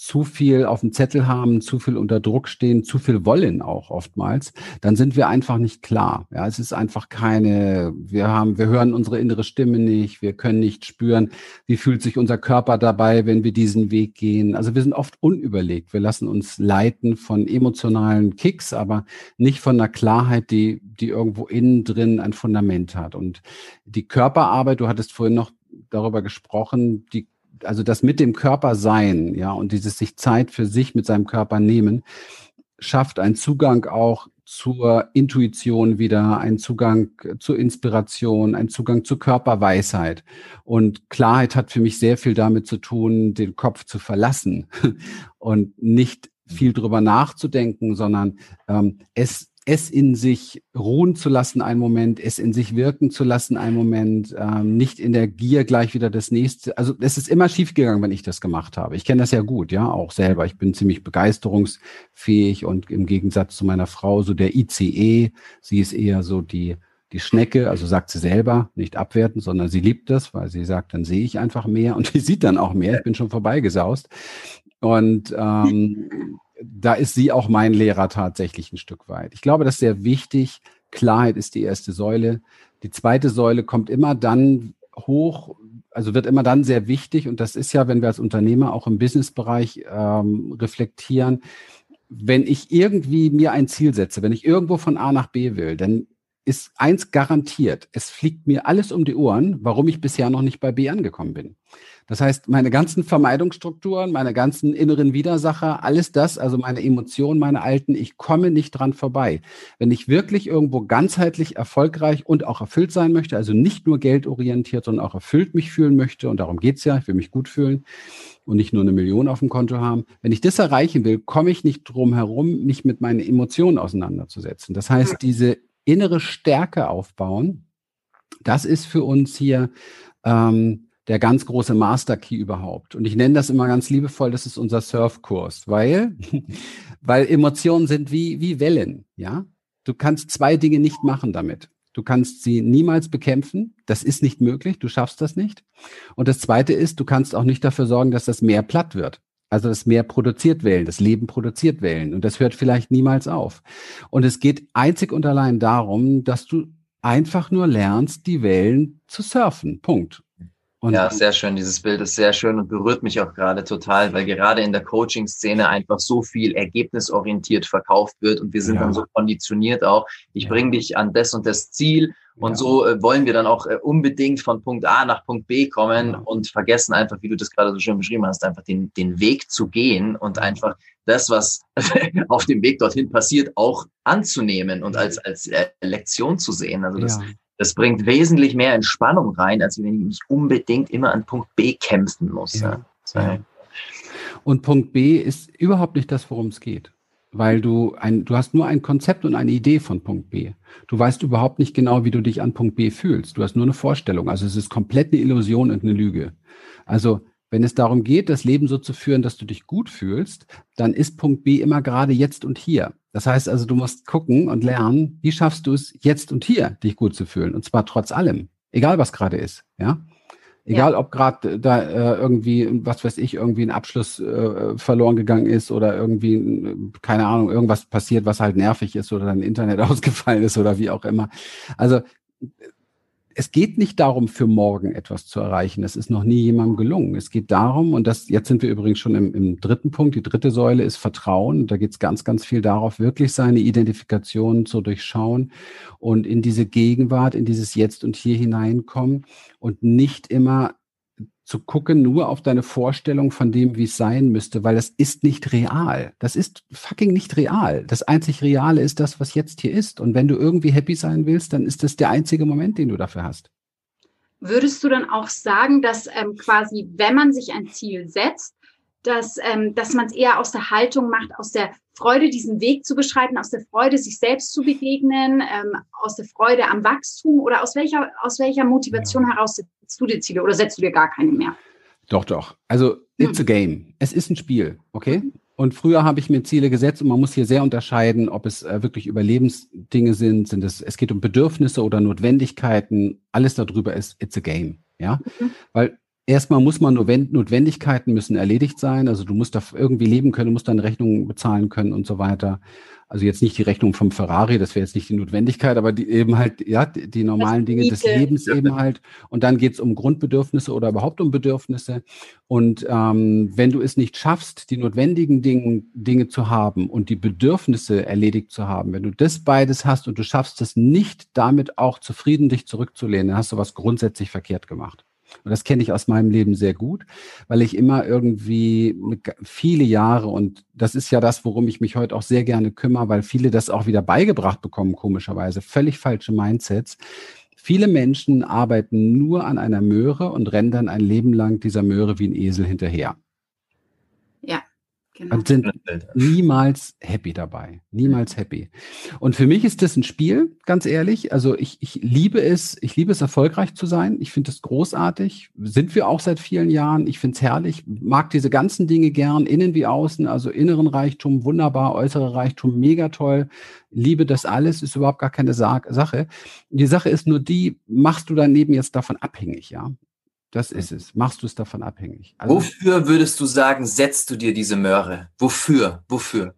zu viel auf dem Zettel haben, zu viel unter Druck stehen, zu viel wollen auch oftmals, dann sind wir einfach nicht klar. Ja, es ist einfach keine, wir haben, wir hören unsere innere Stimme nicht, wir können nicht spüren, wie fühlt sich unser Körper dabei, wenn wir diesen Weg gehen. Also wir sind oft unüberlegt. Wir lassen uns leiten von emotionalen Kicks, aber nicht von einer Klarheit, die, die irgendwo innen drin ein Fundament hat. Und die Körperarbeit, du hattest vorhin noch darüber gesprochen, die also das mit dem Körper sein, ja, und dieses sich Zeit für sich mit seinem Körper nehmen, schafft einen Zugang auch zur Intuition wieder, einen Zugang zur Inspiration, einen Zugang zur Körperweisheit. Und Klarheit hat für mich sehr viel damit zu tun, den Kopf zu verlassen und nicht viel drüber nachzudenken, sondern ähm, es es in sich ruhen zu lassen, einen Moment, es in sich wirken zu lassen, einen Moment, ähm, nicht in der Gier gleich wieder das nächste. Also es ist immer schiefgegangen, wenn ich das gemacht habe. Ich kenne das ja gut, ja, auch selber. Ich bin ziemlich begeisterungsfähig und im Gegensatz zu meiner Frau so der ICE. Sie ist eher so die die Schnecke, also sagt sie selber, nicht abwerten, sondern sie liebt das, weil sie sagt, dann sehe ich einfach mehr und sie sieht dann auch mehr. Ich bin schon vorbeigesaust. Und ähm, da ist sie auch mein Lehrer tatsächlich ein Stück weit. Ich glaube, das ist sehr wichtig. Klarheit ist die erste Säule. Die zweite Säule kommt immer dann hoch, also wird immer dann sehr wichtig. Und das ist ja, wenn wir als Unternehmer auch im Businessbereich ähm, reflektieren, wenn ich irgendwie mir ein Ziel setze, wenn ich irgendwo von A nach B will, dann ist eins garantiert. Es fliegt mir alles um die Ohren, warum ich bisher noch nicht bei B angekommen bin. Das heißt, meine ganzen Vermeidungsstrukturen, meine ganzen inneren Widersacher, alles das, also meine Emotionen, meine alten, ich komme nicht dran vorbei. Wenn ich wirklich irgendwo ganzheitlich erfolgreich und auch erfüllt sein möchte, also nicht nur geldorientiert, sondern auch erfüllt mich fühlen möchte, und darum geht's ja, ich will mich gut fühlen und nicht nur eine Million auf dem Konto haben. Wenn ich das erreichen will, komme ich nicht drum herum, mich mit meinen Emotionen auseinanderzusetzen. Das heißt, diese innere Stärke aufbauen, das ist für uns hier ähm, der ganz große Master Key überhaupt. Und ich nenne das immer ganz liebevoll, das ist unser Surfkurs, weil, weil Emotionen sind wie, wie Wellen, ja. Du kannst zwei Dinge nicht machen damit. Du kannst sie niemals bekämpfen. Das ist nicht möglich. Du schaffst das nicht. Und das zweite ist, du kannst auch nicht dafür sorgen, dass das Meer platt wird. Also das Meer produziert Wellen, das Leben produziert Wellen. Und das hört vielleicht niemals auf. Und es geht einzig und allein darum, dass du einfach nur lernst, die Wellen zu surfen. Punkt. Und ja, sehr schön. Dieses Bild ist sehr schön und berührt mich auch gerade total, weil gerade in der Coaching-Szene einfach so viel ergebnisorientiert verkauft wird und wir sind ja. dann so konditioniert auch. Ich ja. bringe dich an das und das Ziel und ja. so äh, wollen wir dann auch äh, unbedingt von Punkt A nach Punkt B kommen und vergessen einfach, wie du das gerade so schön beschrieben hast, einfach den, den Weg zu gehen und einfach das, was auf dem Weg dorthin passiert, auch anzunehmen und als, als äh, Lektion zu sehen. Also das, das bringt wesentlich mehr Entspannung rein, als wenn ich mich unbedingt immer an Punkt B kämpfen muss. Ja. Ja. Und Punkt B ist überhaupt nicht das, worum es geht. Weil du ein, du hast nur ein Konzept und eine Idee von Punkt B. Du weißt überhaupt nicht genau, wie du dich an Punkt B fühlst. Du hast nur eine Vorstellung. Also es ist komplett eine Illusion und eine Lüge. Also wenn es darum geht, das Leben so zu führen, dass du dich gut fühlst, dann ist Punkt B immer gerade jetzt und hier. Das heißt also, du musst gucken und lernen, wie schaffst du es jetzt und hier, dich gut zu fühlen. Und zwar trotz allem. Egal was gerade ist, ja. Egal, ja. ob gerade da äh, irgendwie, was weiß ich, irgendwie ein Abschluss äh, verloren gegangen ist oder irgendwie, keine Ahnung, irgendwas passiert, was halt nervig ist oder dein Internet ausgefallen ist oder wie auch immer. Also es geht nicht darum, für morgen etwas zu erreichen. Das ist noch nie jemandem gelungen. Es geht darum, und das, jetzt sind wir übrigens schon im, im dritten Punkt. Die dritte Säule ist Vertrauen. Da geht es ganz, ganz viel darauf, wirklich seine Identifikation zu durchschauen und in diese Gegenwart, in dieses Jetzt und Hier hineinkommen und nicht immer zu gucken nur auf deine Vorstellung von dem, wie es sein müsste, weil das ist nicht real. Das ist fucking nicht real. Das einzig Reale ist das, was jetzt hier ist. Und wenn du irgendwie happy sein willst, dann ist das der einzige Moment, den du dafür hast. Würdest du dann auch sagen, dass ähm, quasi, wenn man sich ein Ziel setzt, dass, ähm, dass man es eher aus der Haltung macht, aus der Freude, diesen Weg zu beschreiten, aus der Freude, sich selbst zu begegnen, ähm, aus der Freude am Wachstum oder aus welcher, aus welcher Motivation ja. heraus setzt du dir Ziele oder setzt du dir gar keine mehr? Doch, doch. Also, it's hm. a game. Es ist ein Spiel, okay? Mhm. Und früher habe ich mir Ziele gesetzt und man muss hier sehr unterscheiden, ob es äh, wirklich Überlebensdinge sind, sind es, es geht um Bedürfnisse oder Notwendigkeiten. Alles darüber ist, it's a game, ja? Mhm. Weil Erstmal muss man Notwendigkeiten müssen erledigt sein. Also du musst da irgendwie leben können, musst deine Rechnungen bezahlen können und so weiter. Also jetzt nicht die Rechnung vom Ferrari, das wäre jetzt nicht die Notwendigkeit, aber die eben halt, ja, die, normalen Dinge des Lebens eben halt. Und dann geht es um Grundbedürfnisse oder überhaupt um Bedürfnisse. Und ähm, wenn du es nicht schaffst, die notwendigen Dinge, Dinge zu haben und die Bedürfnisse erledigt zu haben, wenn du das beides hast und du schaffst es nicht, damit auch zufrieden dich zurückzulehnen, dann hast du was grundsätzlich verkehrt gemacht. Und das kenne ich aus meinem Leben sehr gut, weil ich immer irgendwie viele Jahre, und das ist ja das, worum ich mich heute auch sehr gerne kümmere, weil viele das auch wieder beigebracht bekommen, komischerweise, völlig falsche Mindsets. Viele Menschen arbeiten nur an einer Möhre und rennen dann ein Leben lang dieser Möhre wie ein Esel hinterher. Genau. Und sind niemals happy dabei. Niemals happy. Und für mich ist das ein Spiel, ganz ehrlich. Also ich, ich liebe es, ich liebe es, erfolgreich zu sein. Ich finde es großartig. Sind wir auch seit vielen Jahren. Ich finde es herrlich. Mag diese ganzen Dinge gern, innen wie außen. Also inneren Reichtum, wunderbar, äußere Reichtum, mega toll. Liebe das alles, ist überhaupt gar keine Sache. Die Sache ist nur die, machst du dein Leben jetzt davon abhängig, ja? Das ist es. Machst du es davon abhängig? Also, Wofür würdest du sagen, setzt du dir diese Möhre? Wofür? Wofür?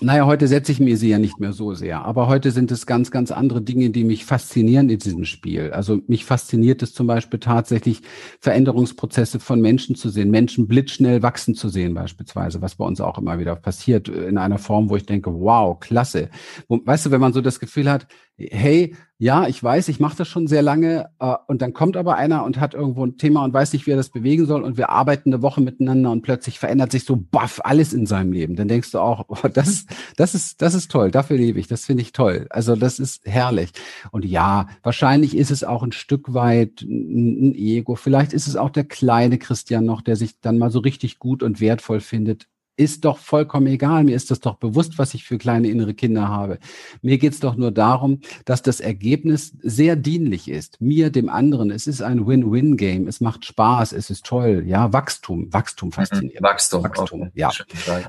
Naja, heute setze ich mir sie ja nicht mehr so sehr. Aber heute sind es ganz, ganz andere Dinge, die mich faszinieren in diesem Spiel. Also mich fasziniert es zum Beispiel tatsächlich, Veränderungsprozesse von Menschen zu sehen, Menschen blitzschnell wachsen zu sehen beispielsweise, was bei uns auch immer wieder passiert, in einer Form, wo ich denke, wow, klasse. Weißt du, wenn man so das Gefühl hat, hey, ja, ich weiß, ich mache das schon sehr lange äh, und dann kommt aber einer und hat irgendwo ein Thema und weiß nicht, wie er das bewegen soll und wir arbeiten eine Woche miteinander und plötzlich verändert sich so baff alles in seinem Leben. Dann denkst du auch, oh, das, das ist, das ist toll, dafür lebe ich, das finde ich toll. Also das ist herrlich. Und ja, wahrscheinlich ist es auch ein Stück weit ein Ego. Vielleicht ist es auch der kleine Christian noch, der sich dann mal so richtig gut und wertvoll findet ist doch vollkommen egal. Mir ist das doch bewusst, was ich für kleine innere Kinder habe. Mir geht es doch nur darum, dass das Ergebnis sehr dienlich ist. Mir, dem anderen. Es ist ein Win-Win-Game. Es macht Spaß. Es ist toll. Ja, Wachstum. Wachstum fasziniert. Wachstum. Wachstum. Okay. Ja.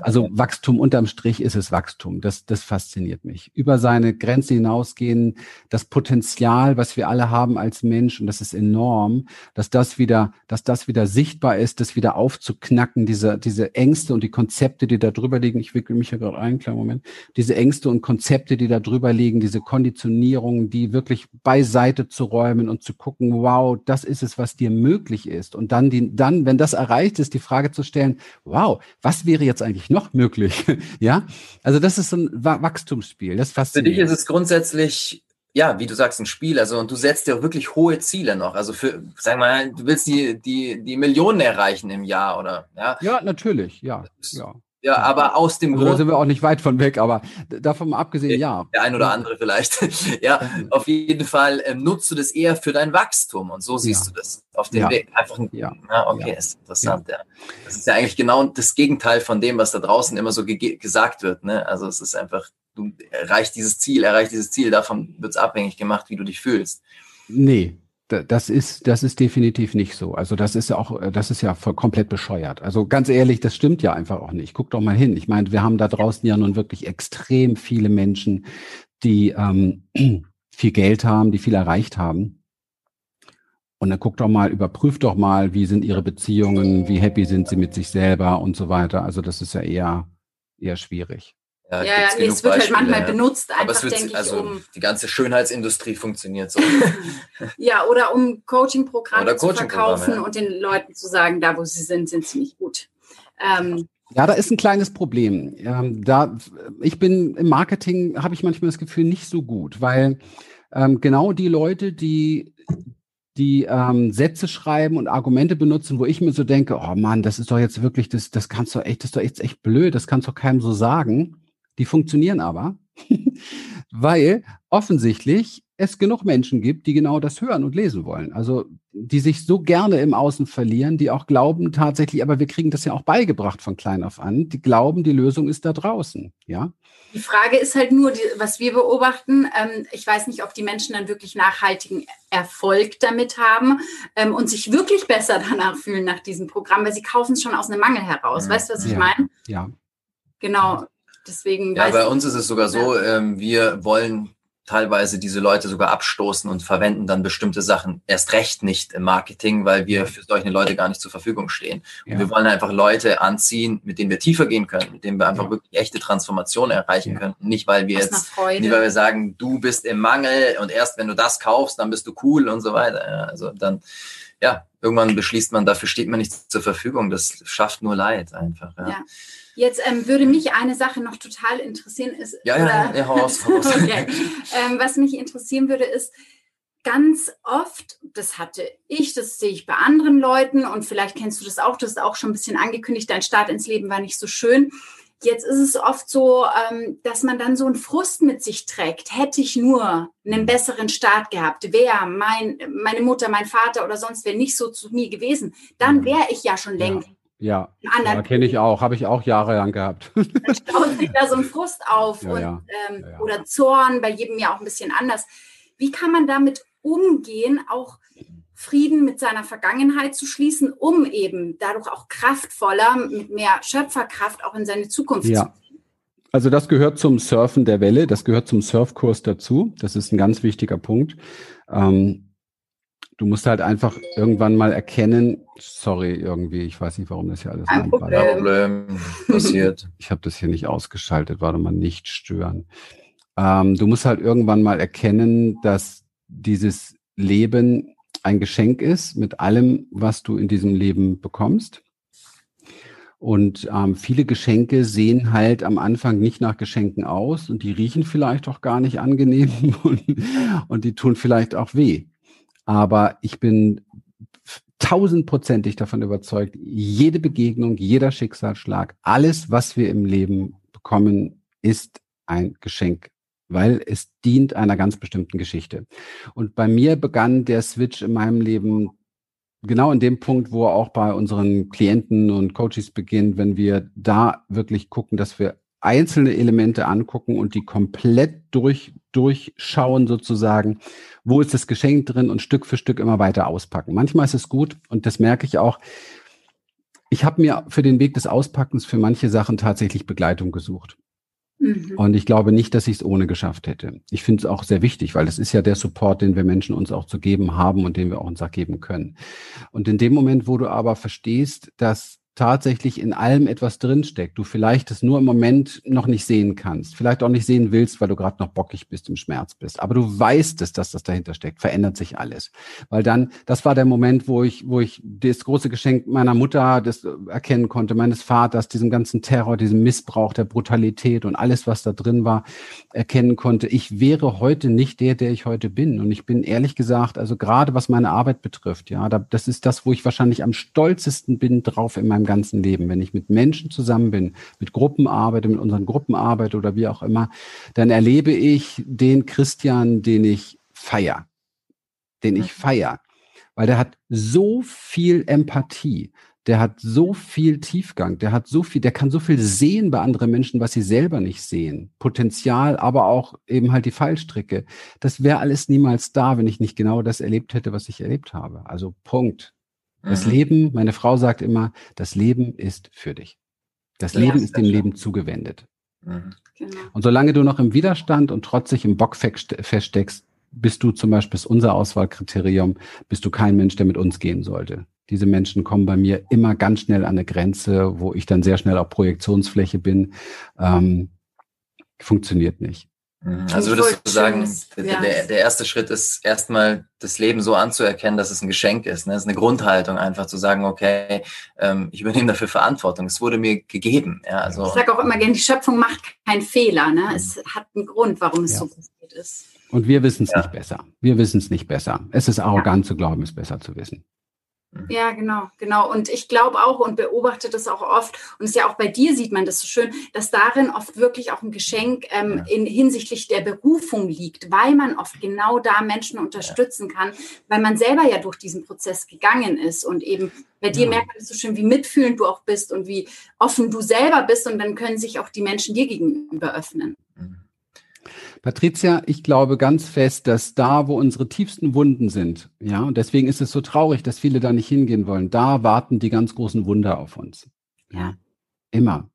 Also Wachstum unterm Strich ist es Wachstum. Das, das fasziniert mich. Über seine Grenze hinausgehen, das Potenzial, was wir alle haben als Mensch, und das ist enorm, dass das wieder, dass das wieder sichtbar ist, das wieder aufzuknacken, diese, diese Ängste und die Konzepte Konzepte, die da drüber liegen, ich wickel mich ja gerade ein, kleinen Moment, diese Ängste und Konzepte, die da drüber liegen, diese Konditionierungen, die wirklich beiseite zu räumen und zu gucken, wow, das ist es, was dir möglich ist. Und dann, die, dann, wenn das erreicht ist, die Frage zu stellen, wow, was wäre jetzt eigentlich noch möglich? ja, also das ist so ein Wachstumsspiel. Das fasziniert. Für dich ist es grundsätzlich ja, wie du sagst, ein Spiel. Also, und du setzt dir wirklich hohe Ziele noch. Also für, sag mal, du willst die, die, die Millionen erreichen im Jahr, oder? Ja, ja natürlich, ja. ja. Ja, aber aus dem also Grund. Da sind wir auch nicht weit von weg, aber davon abgesehen, ja. Der ein oder andere vielleicht. ja, auf jeden Fall ähm, nutzt du das eher für dein Wachstum und so siehst ja. du das auf dem ja. Weg. Einfach ein, ja. ja okay, ist interessant, ja. Das ist ja eigentlich genau das Gegenteil von dem, was da draußen immer so ge gesagt wird. Ne? Also es ist einfach, du erreichst dieses Ziel, erreichst dieses Ziel, davon wird es abhängig gemacht, wie du dich fühlst. Nee, das ist, das ist definitiv nicht so. Also das ist ja auch, das ist ja voll komplett bescheuert. Also ganz ehrlich, das stimmt ja einfach auch nicht. Guck doch mal hin. Ich meine, wir haben da draußen ja nun wirklich extrem viele Menschen, die ähm, viel Geld haben, die viel erreicht haben. Und dann guck doch mal, überprüf doch mal, wie sind ihre Beziehungen, wie happy sind sie mit sich selber und so weiter. Also das ist ja eher, eher schwierig. Ja, ja, nee, es wird halt manchmal benutzt, einfach, denke ich, also um. Die ganze Schönheitsindustrie funktioniert so. ja, oder um Coaching-Programme Coaching zu verkaufen ja. und den Leuten zu sagen, da wo sie sind, sind sie nicht gut. Ähm, ja, da ist ein kleines Problem. Ähm, da, ich bin im Marketing, habe ich manchmal das Gefühl, nicht so gut, weil ähm, genau die Leute, die die ähm, Sätze schreiben und Argumente benutzen, wo ich mir so denke, oh Mann, das ist doch jetzt wirklich, das, das kannst du echt, das ist doch echt, echt blöd, das kannst du keinem so sagen. Die funktionieren aber, weil offensichtlich es genug Menschen gibt, die genau das hören und lesen wollen. Also die sich so gerne im Außen verlieren, die auch glauben tatsächlich, aber wir kriegen das ja auch beigebracht von klein auf an, die glauben, die Lösung ist da draußen. Ja. Die Frage ist halt nur, was wir beobachten. Ähm, ich weiß nicht, ob die Menschen dann wirklich nachhaltigen Erfolg damit haben ähm, und sich wirklich besser danach fühlen nach diesem Programm, weil sie kaufen es schon aus einem Mangel heraus. Weißt du, was ich ja. meine? Ja. Genau. Deswegen. Ja, bei uns ist es sogar so, ähm, wir wollen teilweise diese Leute sogar abstoßen und verwenden dann bestimmte Sachen erst recht nicht im Marketing, weil wir für solche Leute gar nicht zur Verfügung stehen. Und ja. wir wollen einfach Leute anziehen, mit denen wir tiefer gehen können, mit denen wir einfach ja. wirklich echte Transformation erreichen ja. können. Nicht, weil wir jetzt, nicht, weil wir sagen, du bist im Mangel und erst wenn du das kaufst, dann bist du cool und so weiter. also dann, ja, irgendwann beschließt man, dafür steht man nicht zur Verfügung. Das schafft nur Leid einfach. ja. Jetzt ähm, würde mich eine Sache noch total interessieren. Ist, ja, ja, ja, ja, Haus, Haus. okay. ähm, was mich interessieren würde, ist, ganz oft, das hatte ich, das sehe ich bei anderen Leuten und vielleicht kennst du das auch, das ist auch schon ein bisschen angekündigt, dein Start ins Leben war nicht so schön. Jetzt ist es oft so, ähm, dass man dann so einen Frust mit sich trägt. Hätte ich nur einen besseren Start gehabt, wäre mein, meine Mutter, mein Vater oder sonst wer nicht so zu mir gewesen, dann mhm. wäre ich ja schon längst ja. Ja, ja kenne ich auch, habe ich auch jahrelang gehabt. Dann staut sich da so ein Frust auf ja, und, ja. Ähm, oder Zorn, bei jedem ja auch ein bisschen anders. Wie kann man damit umgehen, auch Frieden mit seiner Vergangenheit zu schließen, um eben dadurch auch kraftvoller, mit mehr Schöpferkraft auch in seine Zukunft ja. zu gehen? Also das gehört zum Surfen der Welle, das gehört zum Surfkurs dazu. Das ist ein ganz wichtiger Punkt. Ähm, Du musst halt einfach irgendwann mal erkennen, sorry, irgendwie, ich weiß nicht, warum das hier alles Ein Problem. Problem passiert. Ich habe das hier nicht ausgeschaltet, warte mal, nicht stören. Ähm, du musst halt irgendwann mal erkennen, dass dieses Leben ein Geschenk ist mit allem, was du in diesem Leben bekommst. Und ähm, viele Geschenke sehen halt am Anfang nicht nach Geschenken aus und die riechen vielleicht auch gar nicht angenehm und, und die tun vielleicht auch weh. Aber ich bin tausendprozentig davon überzeugt, jede Begegnung, jeder Schicksalsschlag, alles, was wir im Leben bekommen, ist ein Geschenk, weil es dient einer ganz bestimmten Geschichte. Und bei mir begann der Switch in meinem Leben genau in dem Punkt, wo auch bei unseren Klienten und Coaches beginnt, wenn wir da wirklich gucken, dass wir einzelne Elemente angucken und die komplett durch, durchschauen sozusagen, wo ist das Geschenk drin und Stück für Stück immer weiter auspacken. Manchmal ist es gut und das merke ich auch. Ich habe mir für den Weg des Auspackens für manche Sachen tatsächlich Begleitung gesucht. Mhm. Und ich glaube nicht, dass ich es ohne geschafft hätte. Ich finde es auch sehr wichtig, weil es ist ja der Support, den wir Menschen uns auch zu geben haben und den wir auch uns auch geben können. Und in dem Moment, wo du aber verstehst, dass tatsächlich in allem etwas drinsteckt, du vielleicht es nur im Moment noch nicht sehen kannst, vielleicht auch nicht sehen willst, weil du gerade noch bockig bist, im Schmerz bist, aber du weißt es, dass das dahinter steckt, verändert sich alles. Weil dann, das war der Moment, wo ich, wo ich das große Geschenk meiner Mutter das erkennen konnte, meines Vaters, diesem ganzen Terror, diesem Missbrauch, der Brutalität und alles, was da drin war, erkennen konnte. Ich wäre heute nicht der, der ich heute bin. Und ich bin ehrlich gesagt, also gerade was meine Arbeit betrifft, ja, das ist das, wo ich wahrscheinlich am stolzesten bin drauf in meinem ganzen Leben. Wenn ich mit Menschen zusammen bin, mit Gruppen arbeite, mit unseren Gruppen arbeite oder wie auch immer, dann erlebe ich den Christian, den ich feier, den ich feier, weil der hat so viel Empathie, der hat so viel Tiefgang, der hat so viel, der kann so viel sehen bei anderen Menschen, was sie selber nicht sehen. Potenzial, aber auch eben halt die Fallstricke. Das wäre alles niemals da, wenn ich nicht genau das erlebt hätte, was ich erlebt habe. Also Punkt. Das mhm. Leben, meine Frau sagt immer, das Leben ist für dich. Das ja, Leben ist dem Leben zugewendet. Mhm. Genau. Und solange du noch im Widerstand und trotzig im Bock feststeckst, bist du zum Beispiel unser Auswahlkriterium, bist du kein Mensch, der mit uns gehen sollte. Diese Menschen kommen bei mir immer ganz schnell an eine Grenze, wo ich dann sehr schnell auf Projektionsfläche bin. Ähm, funktioniert nicht. Mhm. Also würdest du sagen, ja. der, der erste Schritt ist erstmal das Leben so anzuerkennen, dass es ein Geschenk ist. Ne? Das ist eine Grundhaltung, einfach zu sagen, okay, ähm, ich übernehme dafür Verantwortung. Es wurde mir gegeben. Ja, also, ich sage auch immer gerne, die Schöpfung macht keinen Fehler. Ne? Es hat einen Grund, warum es ja. so passiert ist. Und wir wissen es ja. nicht besser. Wir wissen es nicht besser. Es ist arrogant zu glauben, es besser zu wissen. Mhm. Ja, genau, genau. Und ich glaube auch und beobachte das auch oft, und es ist ja auch bei dir sieht man das so schön, dass darin oft wirklich auch ein Geschenk ähm, ja. in hinsichtlich der Berufung liegt, weil man oft genau da Menschen unterstützen kann, weil man selber ja durch diesen Prozess gegangen ist und eben bei dir ja. merkt man das so schön, wie mitfühlend du auch bist und wie offen du selber bist und dann können sich auch die Menschen dir gegenüber öffnen. Mhm. Patricia, ich glaube ganz fest, dass da, wo unsere tiefsten Wunden sind, ja, und deswegen ist es so traurig, dass viele da nicht hingehen wollen, da warten die ganz großen Wunder auf uns. Ja. Immer.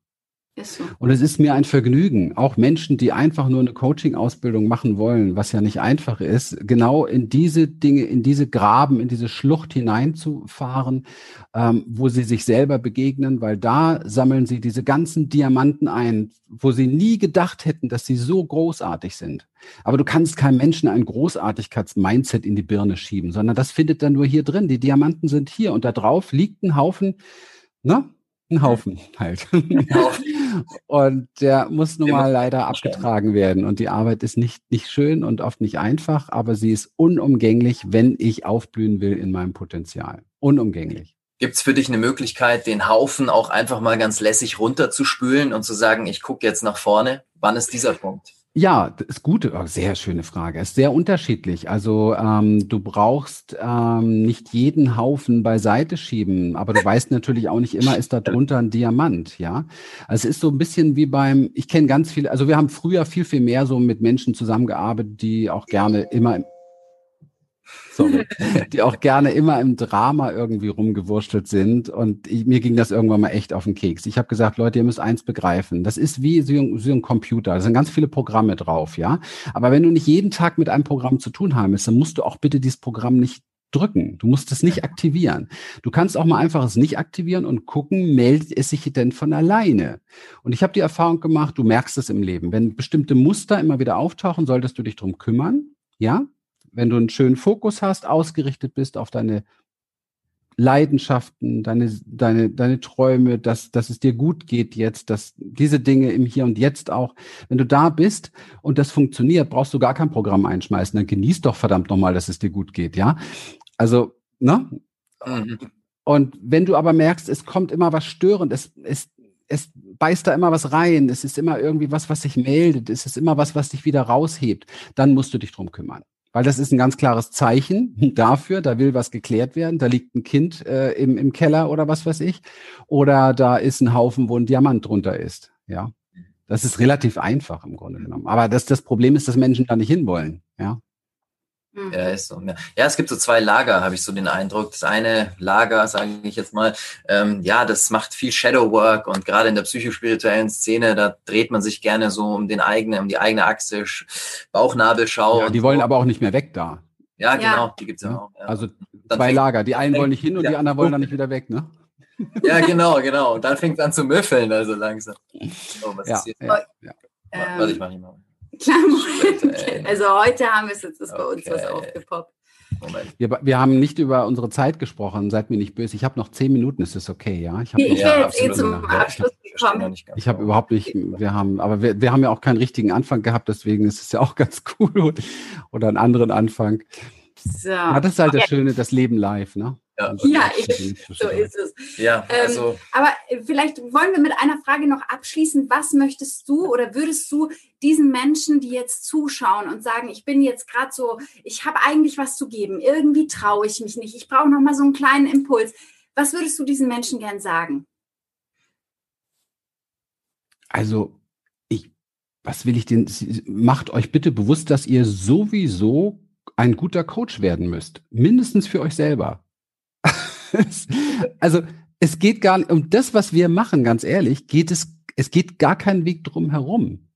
So. Und es ist mir ein Vergnügen, auch Menschen, die einfach nur eine Coaching-Ausbildung machen wollen, was ja nicht einfach ist, genau in diese Dinge, in diese Graben, in diese Schlucht hineinzufahren, ähm, wo sie sich selber begegnen, weil da sammeln sie diese ganzen Diamanten ein, wo sie nie gedacht hätten, dass sie so großartig sind. Aber du kannst keinem Menschen ein Großartigkeits-Mindset in die Birne schieben, sondern das findet dann nur hier drin. Die Diamanten sind hier und da drauf liegt ein Haufen, ne? Ein Haufen halt. und der muss nun mal leider abgetragen werden. Und die Arbeit ist nicht, nicht schön und oft nicht einfach, aber sie ist unumgänglich, wenn ich aufblühen will in meinem Potenzial. Unumgänglich. Gibt es für dich eine Möglichkeit, den Haufen auch einfach mal ganz lässig runterzuspülen und zu sagen, ich gucke jetzt nach vorne? Wann ist dieser Punkt? Ja, das ist gut. Oh, sehr schöne Frage. Ist sehr unterschiedlich. Also ähm, du brauchst ähm, nicht jeden Haufen beiseite schieben, aber du weißt natürlich auch nicht immer, ist da drunter ein Diamant, ja. Also es ist so ein bisschen wie beim, ich kenne ganz viele, also wir haben früher viel, viel mehr so mit Menschen zusammengearbeitet, die auch gerne immer sorry, die auch gerne immer im Drama irgendwie rumgewurschtelt sind. Und ich, mir ging das irgendwann mal echt auf den Keks. Ich habe gesagt, Leute, ihr müsst eins begreifen. Das ist wie so ein, so ein Computer. Da sind ganz viele Programme drauf, ja. Aber wenn du nicht jeden Tag mit einem Programm zu tun haben willst, dann musst du auch bitte dieses Programm nicht drücken. Du musst es nicht aktivieren. Du kannst auch mal einfach es nicht aktivieren und gucken, meldet es sich denn von alleine. Und ich habe die Erfahrung gemacht, du merkst es im Leben. Wenn bestimmte Muster immer wieder auftauchen, solltest du dich drum kümmern. Ja, wenn du einen schönen Fokus hast, ausgerichtet bist auf deine Leidenschaften, deine, deine, deine Träume, dass, dass es dir gut geht jetzt, dass diese Dinge im Hier und Jetzt auch, wenn du da bist und das funktioniert, brauchst du gar kein Programm einschmeißen. Dann genieß doch verdammt nochmal, dass es dir gut geht, ja. Also, ne? Mhm. Und wenn du aber merkst, es kommt immer was störend, es, es, es beißt da immer was rein, es ist immer irgendwie was, was sich meldet, es ist immer was, was dich wieder raushebt, dann musst du dich drum kümmern weil das ist ein ganz klares Zeichen dafür, da will was geklärt werden, da liegt ein Kind äh, im, im Keller oder was weiß ich, oder da ist ein Haufen, wo ein Diamant drunter ist. Ja, das ist relativ einfach im Grunde genommen. Aber das, das Problem ist, dass Menschen da nicht hinwollen. Ja. Mhm. Ja, ist so. Ja, es gibt so zwei Lager, habe ich so den Eindruck. Das eine Lager, sage ich jetzt mal, ähm, ja, das macht viel Shadow Work und gerade in der psychospirituellen Szene, da dreht man sich gerne so um den eigenen, um die eigene Achse, Bauchnabelschau. Ja, die wollen so. aber auch nicht mehr weg da. Ja, genau, die gibt's ja, auch. Ja. Also zwei Lager. Die einen wollen nicht hin und ja. die anderen wollen dann nicht wieder weg, ne? Ja, genau, genau. Und dann fängt es an zu müffeln, also langsam. Oh, was ja, ist hier? Ja, ja. Warte, ich mache nicht mal. Klar, Moment. Also heute haben wir es jetzt ist okay. bei uns was aufgepoppt. Moment. Wir, wir haben nicht über unsere Zeit gesprochen, seid mir nicht böse. Ich habe noch zehn Minuten, ist das okay, ja? Ich, ich ja, jetzt eh zum Abschluss gekommen. Ich habe überhaupt nicht, wir haben, aber wir, wir haben ja auch keinen richtigen Anfang gehabt, deswegen ist es ja auch ganz cool. Oder einen anderen Anfang. So. Ja, das ist halt das Schöne, das Leben live, ne? Ja, ja ich, so ist es. Ja, ähm, also. Ähm, aber vielleicht wollen wir mit einer Frage noch abschließen. Was möchtest du oder würdest du diesen Menschen, die jetzt zuschauen und sagen, ich bin jetzt gerade so, ich habe eigentlich was zu geben, irgendwie traue ich mich nicht, ich brauche noch mal so einen kleinen Impuls. Was würdest du diesen Menschen gern sagen? Also, ich, was will ich denn? Macht euch bitte bewusst, dass ihr sowieso ein guter Coach werden müsst. Mindestens für euch selber. also es geht gar nicht um das, was wir machen, ganz ehrlich, geht es, es geht gar keinen Weg drum herum.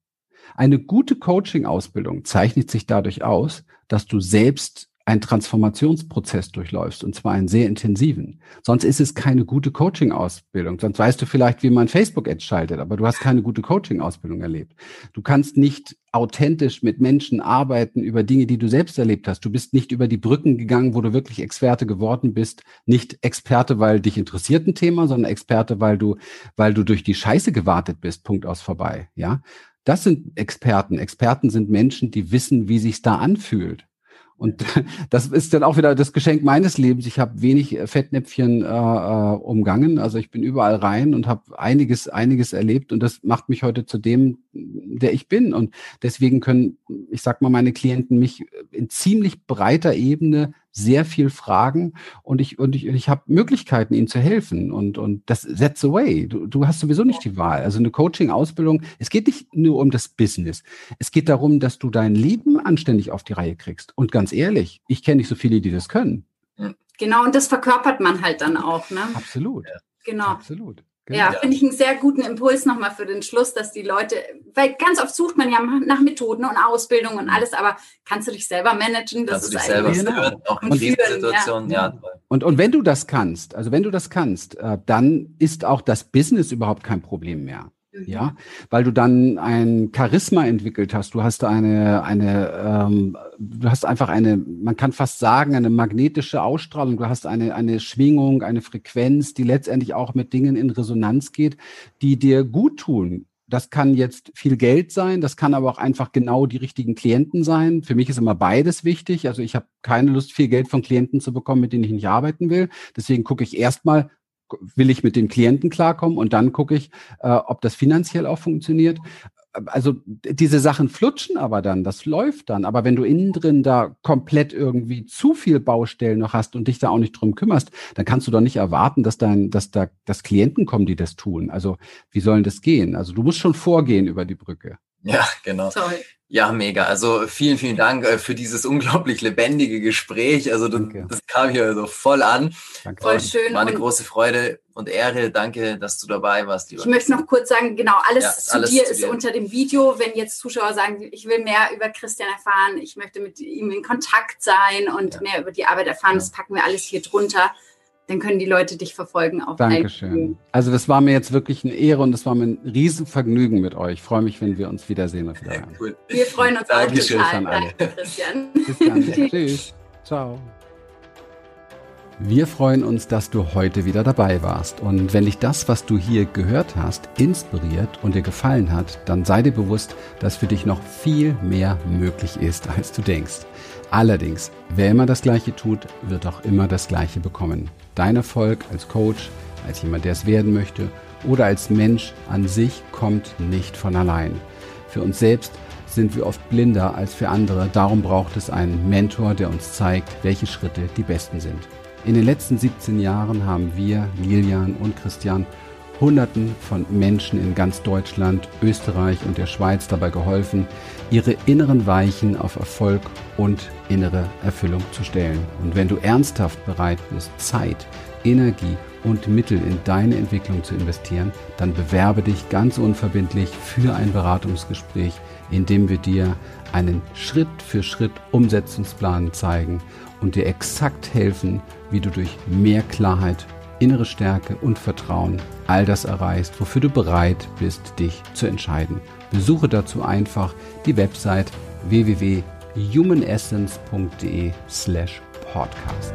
Eine gute Coaching-Ausbildung zeichnet sich dadurch aus, dass du selbst einen Transformationsprozess durchläufst und zwar einen sehr intensiven. Sonst ist es keine gute Coaching-Ausbildung. Sonst weißt du vielleicht, wie man Facebook-Ads schaltet, aber du hast keine gute Coaching-Ausbildung erlebt. Du kannst nicht authentisch mit Menschen arbeiten über Dinge, die du selbst erlebt hast. Du bist nicht über die Brücken gegangen, wo du wirklich Experte geworden bist. Nicht Experte, weil dich interessiert ein Thema, sondern Experte, weil du, weil du durch die Scheiße gewartet bist. Punkt aus vorbei. Ja. Das sind Experten. Experten sind Menschen, die wissen, wie sich's da anfühlt. Und das ist dann auch wieder das Geschenk meines Lebens. Ich habe wenig äh, Fettnäpfchen äh, äh, umgangen. Also ich bin überall rein und habe einiges, einiges erlebt. Und das macht mich heute zu dem, der ich bin. Und deswegen können, ich sag mal, meine Klienten mich in ziemlich breiter Ebene sehr viel fragen und ich und ich, ich habe Möglichkeiten, ihnen zu helfen und und das that's the way. Du, du hast sowieso nicht die Wahl. Also eine Coaching-Ausbildung. Es geht nicht nur um das Business. Es geht darum, dass du dein Leben anständig auf die Reihe kriegst. Und ganz ehrlich, ich kenne nicht so viele, die das können. Genau, und das verkörpert man halt dann auch. Ne? Absolut. Genau. Absolut. Genau. Ja, finde ich einen sehr guten Impuls nochmal für den Schluss, dass die Leute, weil ganz oft sucht man ja nach Methoden und Ausbildung und alles, aber kannst du dich selber managen? Das kannst ist du dich selber führen, auch in Krisensituationen, ja. ja. Und, und wenn du das kannst, also wenn du das kannst, äh, dann ist auch das Business überhaupt kein Problem mehr. Ja, weil du dann ein Charisma entwickelt hast. Du hast eine, eine, ähm, du hast einfach eine, man kann fast sagen, eine magnetische Ausstrahlung. Du hast eine, eine Schwingung, eine Frequenz, die letztendlich auch mit Dingen in Resonanz geht, die dir gut tun. Das kann jetzt viel Geld sein, das kann aber auch einfach genau die richtigen Klienten sein. Für mich ist immer beides wichtig. Also ich habe keine Lust, viel Geld von Klienten zu bekommen, mit denen ich nicht arbeiten will. Deswegen gucke ich erstmal, will ich mit den Klienten klarkommen und dann gucke ich, äh, ob das finanziell auch funktioniert. Also diese Sachen flutschen aber dann, das läuft dann. Aber wenn du innen drin da komplett irgendwie zu viel Baustellen noch hast und dich da auch nicht drum kümmerst, dann kannst du doch nicht erwarten, dass dein, dass da dass Klienten kommen, die das tun. Also wie sollen das gehen? Also du musst schon vorgehen über die Brücke. Ja, genau. Toll. Ja, mega. Also vielen, vielen Dank äh, für dieses unglaublich lebendige Gespräch. Also das, das kam hier so voll an. Danke. Voll schön. War eine große Freude und Ehre. Danke, dass du dabei warst. Lieber ich möchte noch kurz sagen, genau, alles, ja, zu alles dir zu ist dir. unter dem Video. Wenn jetzt Zuschauer sagen, ich will mehr über Christian erfahren, ich möchte mit ihm in Kontakt sein und ja. mehr über die Arbeit erfahren, ja. das packen wir alles hier drunter dann können die Leute dich verfolgen auf Dankeschön. Also das war mir jetzt wirklich eine Ehre und es war mir ein Riesenvergnügen mit euch. Ich freue mich, wenn wir uns wiedersehen und wieder hören. Cool. Wir freuen uns Dankeschön auch total. Danke, Christian. Bis dann. Tschüss. Ciao. Wir freuen uns, dass du heute wieder dabei warst. Und wenn dich das, was du hier gehört hast, inspiriert und dir gefallen hat, dann sei dir bewusst, dass für dich noch viel mehr möglich ist, als du denkst. Allerdings, wer immer das Gleiche tut, wird auch immer das Gleiche bekommen. Dein Erfolg als Coach, als jemand, der es werden möchte oder als Mensch an sich kommt nicht von allein. Für uns selbst sind wir oft blinder als für andere. Darum braucht es einen Mentor, der uns zeigt, welche Schritte die besten sind. In den letzten 17 Jahren haben wir, Lilian und Christian, Hunderten von Menschen in ganz Deutschland, Österreich und der Schweiz dabei geholfen, ihre inneren Weichen auf Erfolg und innere Erfüllung zu stellen. Und wenn du ernsthaft bereit bist, Zeit, Energie und Mittel in deine Entwicklung zu investieren, dann bewerbe dich ganz unverbindlich für ein Beratungsgespräch, in dem wir dir einen Schritt für Schritt Umsetzungsplan zeigen und dir exakt helfen, wie du durch mehr Klarheit, innere Stärke und Vertrauen all das erreichst, wofür du bereit bist, dich zu entscheiden. Besuche dazu einfach die Website www.humanessence.de slash podcast.